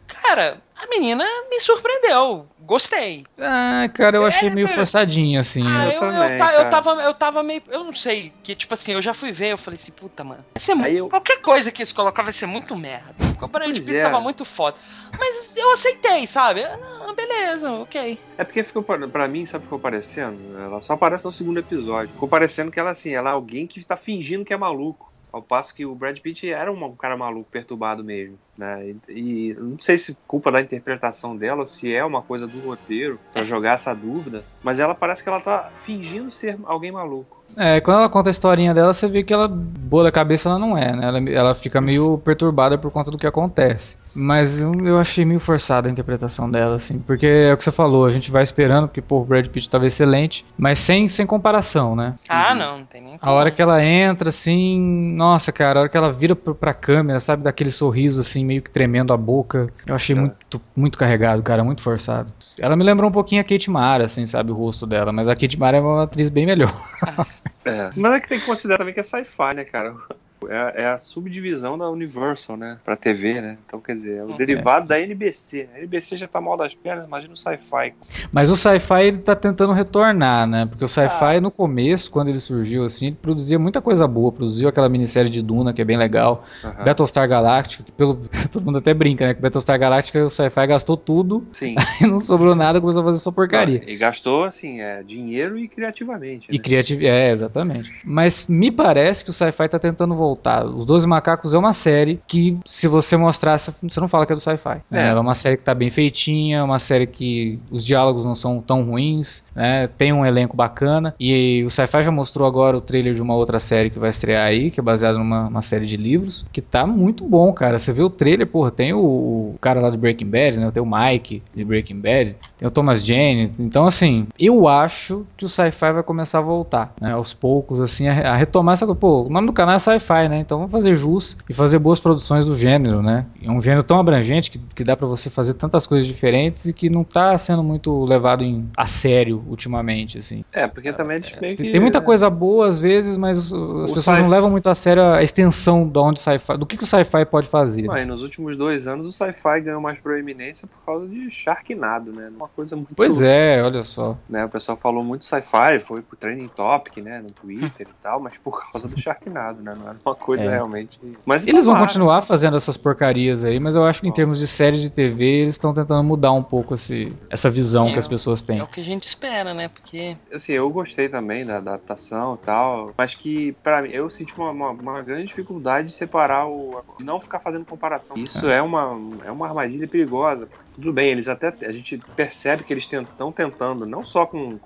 Cara, a menina me surpreendeu. Gostei. Ah, cara, eu achei é, meio forçadinho, assim. Ah, eu, eu, também, eu, eu, tava, eu tava meio. Eu não sei. Que, tipo assim, eu já fui ver, eu falei assim, puta, mano. Vai ser eu... Qualquer coisa que eles colocar vai ser muito merda. O Brad Pitt é. tava muito foda. Mas eu aceitei, sabe? Não, beleza, ok. É porque ficou, pra mim, sabe o que ficou parecendo? Ela só aparece no segundo episódio. Ficou parecendo que ela, assim, ela é alguém que tá fingindo que é maluco. Ao passo que o Brad Pitt era um cara maluco, perturbado mesmo. Né? E, e, não sei se culpa da interpretação dela ou se é uma coisa do roteiro para jogar essa dúvida, mas ela parece que ela tá fingindo ser alguém maluco. É, quando ela conta a historinha dela, você vê que ela, boa da cabeça, ela não é, né? Ela, ela fica meio perturbada por conta do que acontece. Mas eu, achei meio forçada a interpretação dela, assim. Porque é o que você falou, a gente vai esperando, porque, pô, o Brad Pitt tava excelente, mas sem, sem comparação, né? Ah, não, não tem nem A hora que ela entra, assim, nossa, cara, a hora que ela vira pra, pra câmera, sabe, daquele sorriso, assim, meio que tremendo a boca, eu achei É. muito, muito carregado, cara, muito forçado. Ela me lembrou um pouquinho a Kate Mara, assim, sabe, o rosto dela, mas a Kate Mara é uma atriz bem melhor. [laughs] É. Mas é que tem que considerar também que é sci-fi, né, cara? É, a- é a subdivisão da Universal, né? Pra TV, né? Então, quer dizer, é o derivado da NBC. A NBC já tá mal das pernas, imagina o sci-fi. Mas o sci-fi ele tá tentando retornar, né? Porque o sci-fi no começo, quando ele surgiu assim, ele produzia muita coisa boa, produziu aquela minissérie de Duna que é bem legal, Aham. Battlestar Galactica, que pelo [laughs] todo mundo até brinca, né? Que Battlestar Galactica o sci-fi gastou tudo Sim. [laughs] e não sobrou nada, começou a fazer só porcaria. E gastou, assim, é, dinheiro e criativamente. E né? criatividade, é, exatamente. Mas me parece que o sci-fi tá tentando voltar. Os Doze Macacos é uma série que, se você mostrar, você não fala que é do sci-fi. né? É. Ela é uma série que tá bem feitinha, uma série que os diálogos não são tão ruins, né? Tem um elenco bacana. E o sci-fi já mostrou agora o trailer de uma outra série que vai estrear aí, que é baseada numa uma série de livros, que tá muito bom, cara. Você vê o trailer, porra, tem o, o cara lá do Breaking Bad, né? Tem o Mike de Breaking Bad, tem o Thomas Jane. Então, assim, eu acho que o sci-fi vai começar a voltar, né? Aos poucos, assim, a, a retomar essa coisa. Pô, o nome do canal é sci-fi, né? Então vamos fazer jus e fazer boas produções do gênero, né? É um gênero tão abrangente que, que dá pra você fazer tantas coisas diferentes e que não tá sendo muito levado em, a sério ultimamente, assim. É, porque também eles meio que. Tem, muita coisa boa às vezes, mas as O pessoas não levam muito a sério a extensão de onde sci-fi, do que, que o sci-fi pode fazer. Ah, e nos últimos dois anos o sci-fi ganhou mais proeminência por causa de Sharknado, né? Uma coisa muito. Pois é, olha só. Né? O pessoal falou muito sci-fi, foi pro trending topic, né? No Twitter e tal, mas por causa do Sharknado, né? Não era uma coisa É. realmente. Mas Eles vão continuar fazendo essas porcarias aí, mas eu acho que em termos de série de TV, eles estão tentando mudar um pouco esse, essa visão É, que as pessoas É têm. o que a gente espera, né? Porque Assim, eu gostei também da adaptação e tal, mas que, pra mim, eu senti uma, uma, uma grande dificuldade de separar o. de não ficar fazendo comparação. Isso é, uma, é uma armadilha perigosa. Tudo bem, eles até. A gente percebe que eles estão tentando, não só com.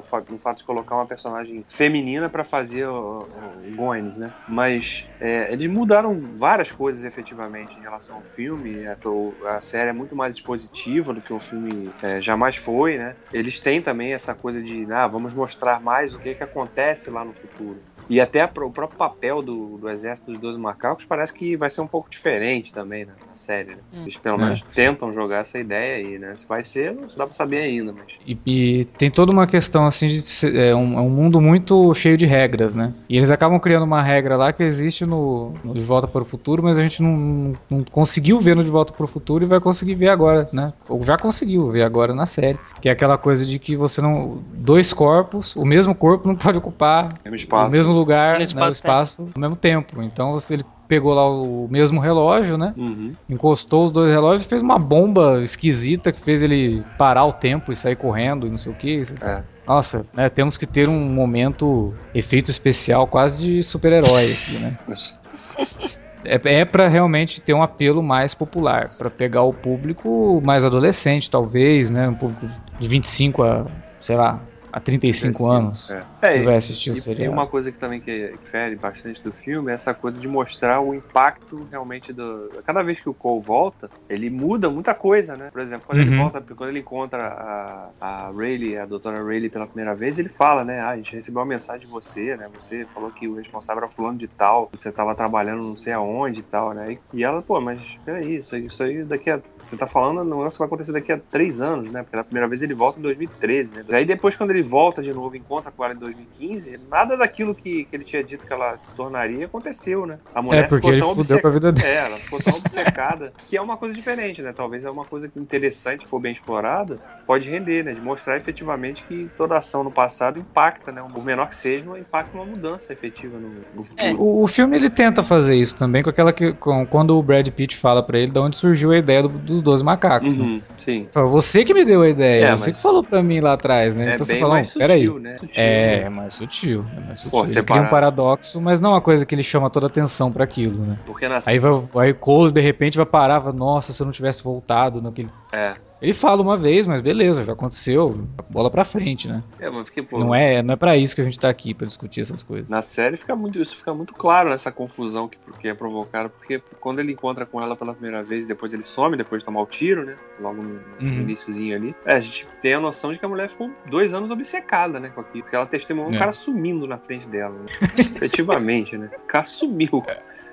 Com o fa- com o fato de colocar uma personagem feminina pra fazer o, o né? Mas é, eles mudaram várias coisas efetivamente em relação ao filme. A, to- a série é muito mais expositiva do que o filme é, jamais foi, né? Eles têm também essa coisa de, ah, vamos mostrar mais o que, que acontece lá no futuro. E até a o próprio papel do, do Exército dos Doze Macacos parece que vai ser um pouco diferente também né, na série. Né? Hum. Eles pelo É. menos tentam jogar essa ideia aí, né? Se vai ser, não dá pra saber ainda, mas. E, e tem toda uma questão assim de ser, é, um, é um mundo muito cheio de regras, né? E eles acabam criando uma regra lá que existe no, no De Volta para o Futuro, mas a gente não, não conseguiu ver no De Volta para o Futuro e vai conseguir ver agora, né? Ou já conseguiu ver agora na série. Que é aquela coisa de que você não. Dois corpos, o mesmo corpo não pode ocupar Mesmo espaço. o mesmo lugar, No né, espaço, o espaço ao mesmo tempo. Então ele pegou lá o mesmo relógio, né? Uhum. encostou os dois relógios e fez uma bomba esquisita que fez ele parar o tempo e sair correndo e não sei o que. É. Nossa, né, temos que ter um momento efeito especial quase de super-herói aqui, né? [laughs] É, é para realmente ter um apelo mais popular, para pegar o público mais adolescente, talvez, né? Um público de 25 a, sei lá, a 35 anos. É. Que É, vai assistir o E, e seriado. uma coisa que também que fere bastante do filme é essa coisa de mostrar o impacto realmente do. Cada vez que o Cole volta, ele muda muita coisa, né? Por exemplo, quando ele Uhum. volta, quando ele encontra a, a Rayleigh, a doutora Rayleigh pela primeira vez, ele fala, né? Ah, a gente recebeu uma mensagem de você, né? Você falou que o responsável era fulano de tal, você tava trabalhando não sei aonde e tal, né? E, e ela, pô, mas peraí, isso isso aí daqui a. Você tá falando, não é que vai acontecer daqui a três anos, né? Porque na primeira vez ele volta em 2013, né? Aí depois, quando ele volta de novo, encontra com ela em 2015, nada daquilo que, que ele tinha dito que ela tornaria aconteceu, né? A mulher É, porque ficou ele tão fudeu com a vida dele. é, ela ficou tão obcecada que é uma coisa diferente, né? Talvez é uma coisa que interessante, que for bem explorada, pode render, né? De mostrar efetivamente que toda ação no passado impacta, né? O menor que seja, impacta uma mudança efetiva no, no futuro. É. O, o filme ele tenta fazer isso também com aquela que com, quando o Brad Pitt fala pra ele de onde surgiu a ideia do- dos 12 macacos. né? Uhum, sim. Fala, Você que me deu a ideia, É, você mas- que falou pra mim lá atrás, né? É então você fala, mais peraí. sutil, né? Sutil, É, né? é mais sutil, é mais sutil. Pô, ele cria um paradoxo, mas não uma coisa que ele chama toda a atenção pra aquilo, né? Porque na Aí vai, aí o Cole de repente vai parar, vai, nossa, se eu não tivesse voltado naquele. É. Ele fala uma vez, mas beleza, já aconteceu, bola pra frente, né? É, mas porque, pô, Não é, não é para isso que a gente tá aqui, pra discutir essas coisas. Na série fica muito, isso fica muito claro nessa confusão que, que é provocada, porque quando ele encontra com ela pela primeira vez, depois ele some, depois de tomar o tiro, né? Logo no, Uhum. iniciozinho ali. É, a gente tem a noção de que a mulher ficou dois anos obcecada, né, com aquilo. Porque ela testemunhou um É. cara sumindo na frente dela. Né? [laughs] Efetivamente, né? O cara sumiu.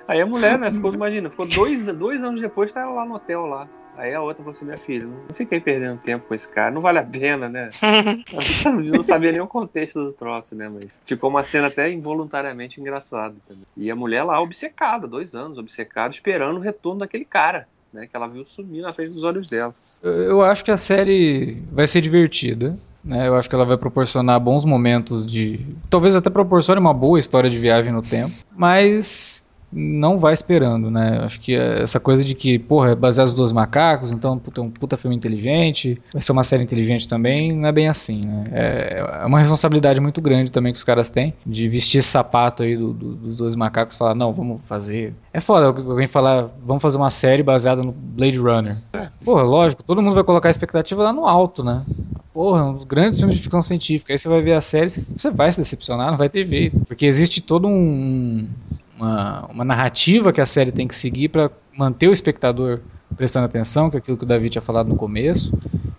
Aí a mulher, né, ficou, imagina, ficou dois, dois anos depois, tá ela lá no hotel lá. Aí a outra falou assim, minha filha, não fiquei perdendo tempo com esse cara, não vale a pena, né? [laughs] Eu não sabia nem o contexto do troço, né? Mas ficou uma cena até involuntariamente engraçada também. E a mulher lá obcecada, dois anos, obcecada, esperando o retorno daquele cara, né? Que ela viu sumir na frente dos olhos dela. Eu, eu acho que a série vai ser divertida. Né? Eu acho que ela vai proporcionar bons momentos de. Talvez até proporcione uma boa história de viagem no tempo. Mas não vai esperando, né? Acho que essa coisa de que, porra, é baseado nos dois macacos, então puta, um puta filme inteligente, vai ser uma série inteligente também, não é bem assim, né? É, é uma responsabilidade muito grande também que os caras têm de vestir esse sapato aí do- do- dos dois macacos e falar, não, vamos fazer. É foda alguém falar, vamos fazer uma série baseada no Blade Runner. Porra, lógico, todo mundo vai colocar a expectativa lá no alto, né? Porra, um dos grandes filmes de ficção científica. Aí você vai ver a série, você vai se decepcionar, não vai ter jeito. Porque existe todo um. Uma, uma narrativa que a série tem que seguir para manter o espectador prestando atenção, que é aquilo que o David tinha falado no começo.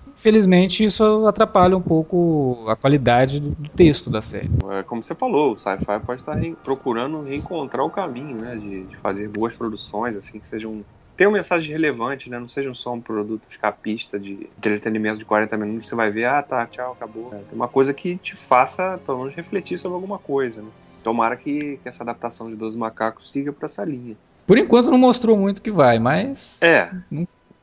Infelizmente, isso atrapalha um pouco a qualidade do, do texto da série. É, como você falou, o sci-fi pode estar re- procurando reencontrar o caminho, né? De, de fazer boas produções, assim, que sejam. Tenham mensagem relevante, né? Não sejam só um produto escapista de entretenimento de 40 minutos, você vai ver, ah, tá, tchau, acabou. É, tem uma coisa que te faça, pelo menos, refletir sobre alguma coisa, né? Tomara que, que essa adaptação de 12 macacos siga pra essa linha. Por enquanto não mostrou muito que vai, mas É,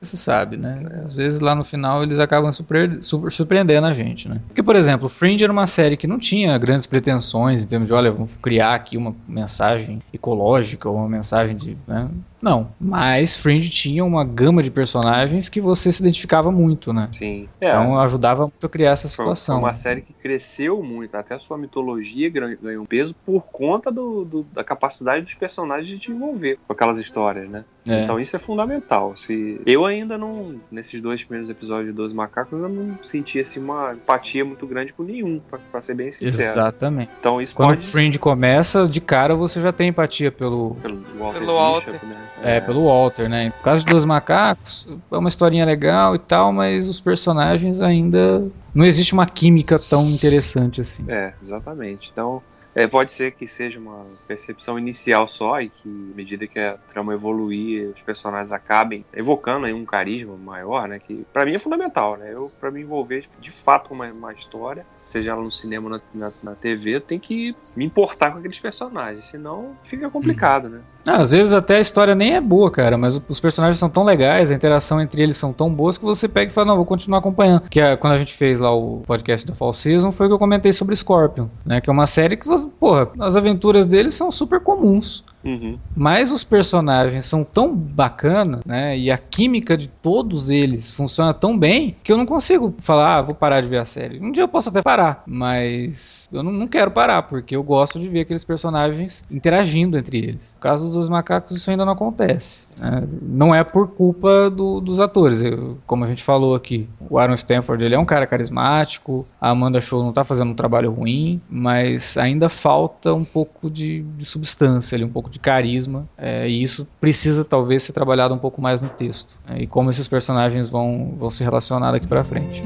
se sabe, né? Às vezes lá no final eles acabam super surpreendendo a gente, né? Porque, por exemplo, Fringe era uma série que não tinha grandes pretensões em termos de, olha, vamos criar aqui uma mensagem ecológica ou uma mensagem de. né? Não. Mas Fringe tinha uma gama de personagens que você se identificava muito, né? sim. É, Então ajudava muito a criar essa Foi, foi situação. uma série que cresceu muito, até a sua mitologia ganhou peso por conta do, do- da capacidade dos personagens de te envolver com aquelas histórias, né? É. Então isso é fundamental. Se eu ainda não, nesses dois primeiros episódios de 12 Macacos, eu não senti assim, uma empatia muito grande com nenhum, pra, pra ser bem sincero. Exatamente. Então isso Quando pode Fringe começa, de cara você já tem empatia pelo, pelo Walter, Pelo Walter. Bishop, né? É, pelo Walter, né? No caso de Dois Macacos, é uma historinha legal e tal, mas os personagens ainda. Não existe uma química tão interessante assim. É, exatamente. Então, é, pode ser que seja uma percepção inicial só e que, à medida que a trama evoluir, os personagens acabem evocando aí um carisma maior, né? Que pra mim é fundamental, né? Eu, pra me envolver de fato com uma, uma história, seja ela no cinema ou na, na, na TV, eu tenho que me importar com aqueles personagens, senão fica complicado, né? Ah, às vezes até a história nem é boa, cara, mas os personagens são tão legais, a interação entre eles são tão boas que você pega e fala, não, vou continuar acompanhando. Que é, quando a gente fez lá o podcast do Fall Season, foi o que eu comentei sobre Scorpion, né? Que é uma série que, você- porra, as aventuras deles são super comuns. Uhum. Mas os personagens são tão bacanas, né? E a química de todos eles funciona tão bem que eu não consigo falar, ah, vou parar de ver a série. Um dia eu posso até parar, mas eu não, não quero parar, porque eu gosto de ver aqueles personagens interagindo entre eles. No caso dos macacos, isso ainda não acontece. né? Não é por culpa do- dos atores. Eu- como a gente falou aqui, o Aaron Stanford ele é um cara carismático, a Amanda Show não tá fazendo um trabalho ruim, mas ainda falta um pouco de, de substância ali, um pouco de carisma, é, e isso precisa talvez ser trabalhado um pouco mais no texto, né, e como esses personagens vão, vão se relacionar daqui pra frente.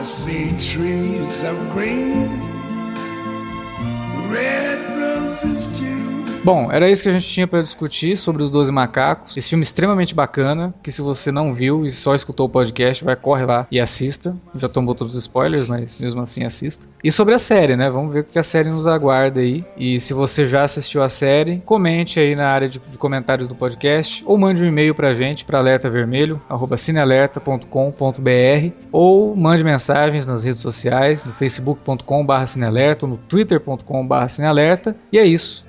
I see trees of green, red roses too. Bom, era isso que a gente tinha pra discutir sobre os Doze Macacos. Esse filme extremamente bacana, que se você não viu e só escutou o podcast, vai corre lá e assista. Já tomou todos os spoilers, mas mesmo assim assista. E sobre a série, né? Vamos ver o que a série nos aguarda aí. E se você já assistiu a série, comente aí na área de, de comentários do podcast ou mande um e-mail pra gente para alertavermelho@cinealerta.com.br ou mande mensagens nas redes sociais, no facebook.com/cinealerta ou no twitter.com/cinealerta. E é isso.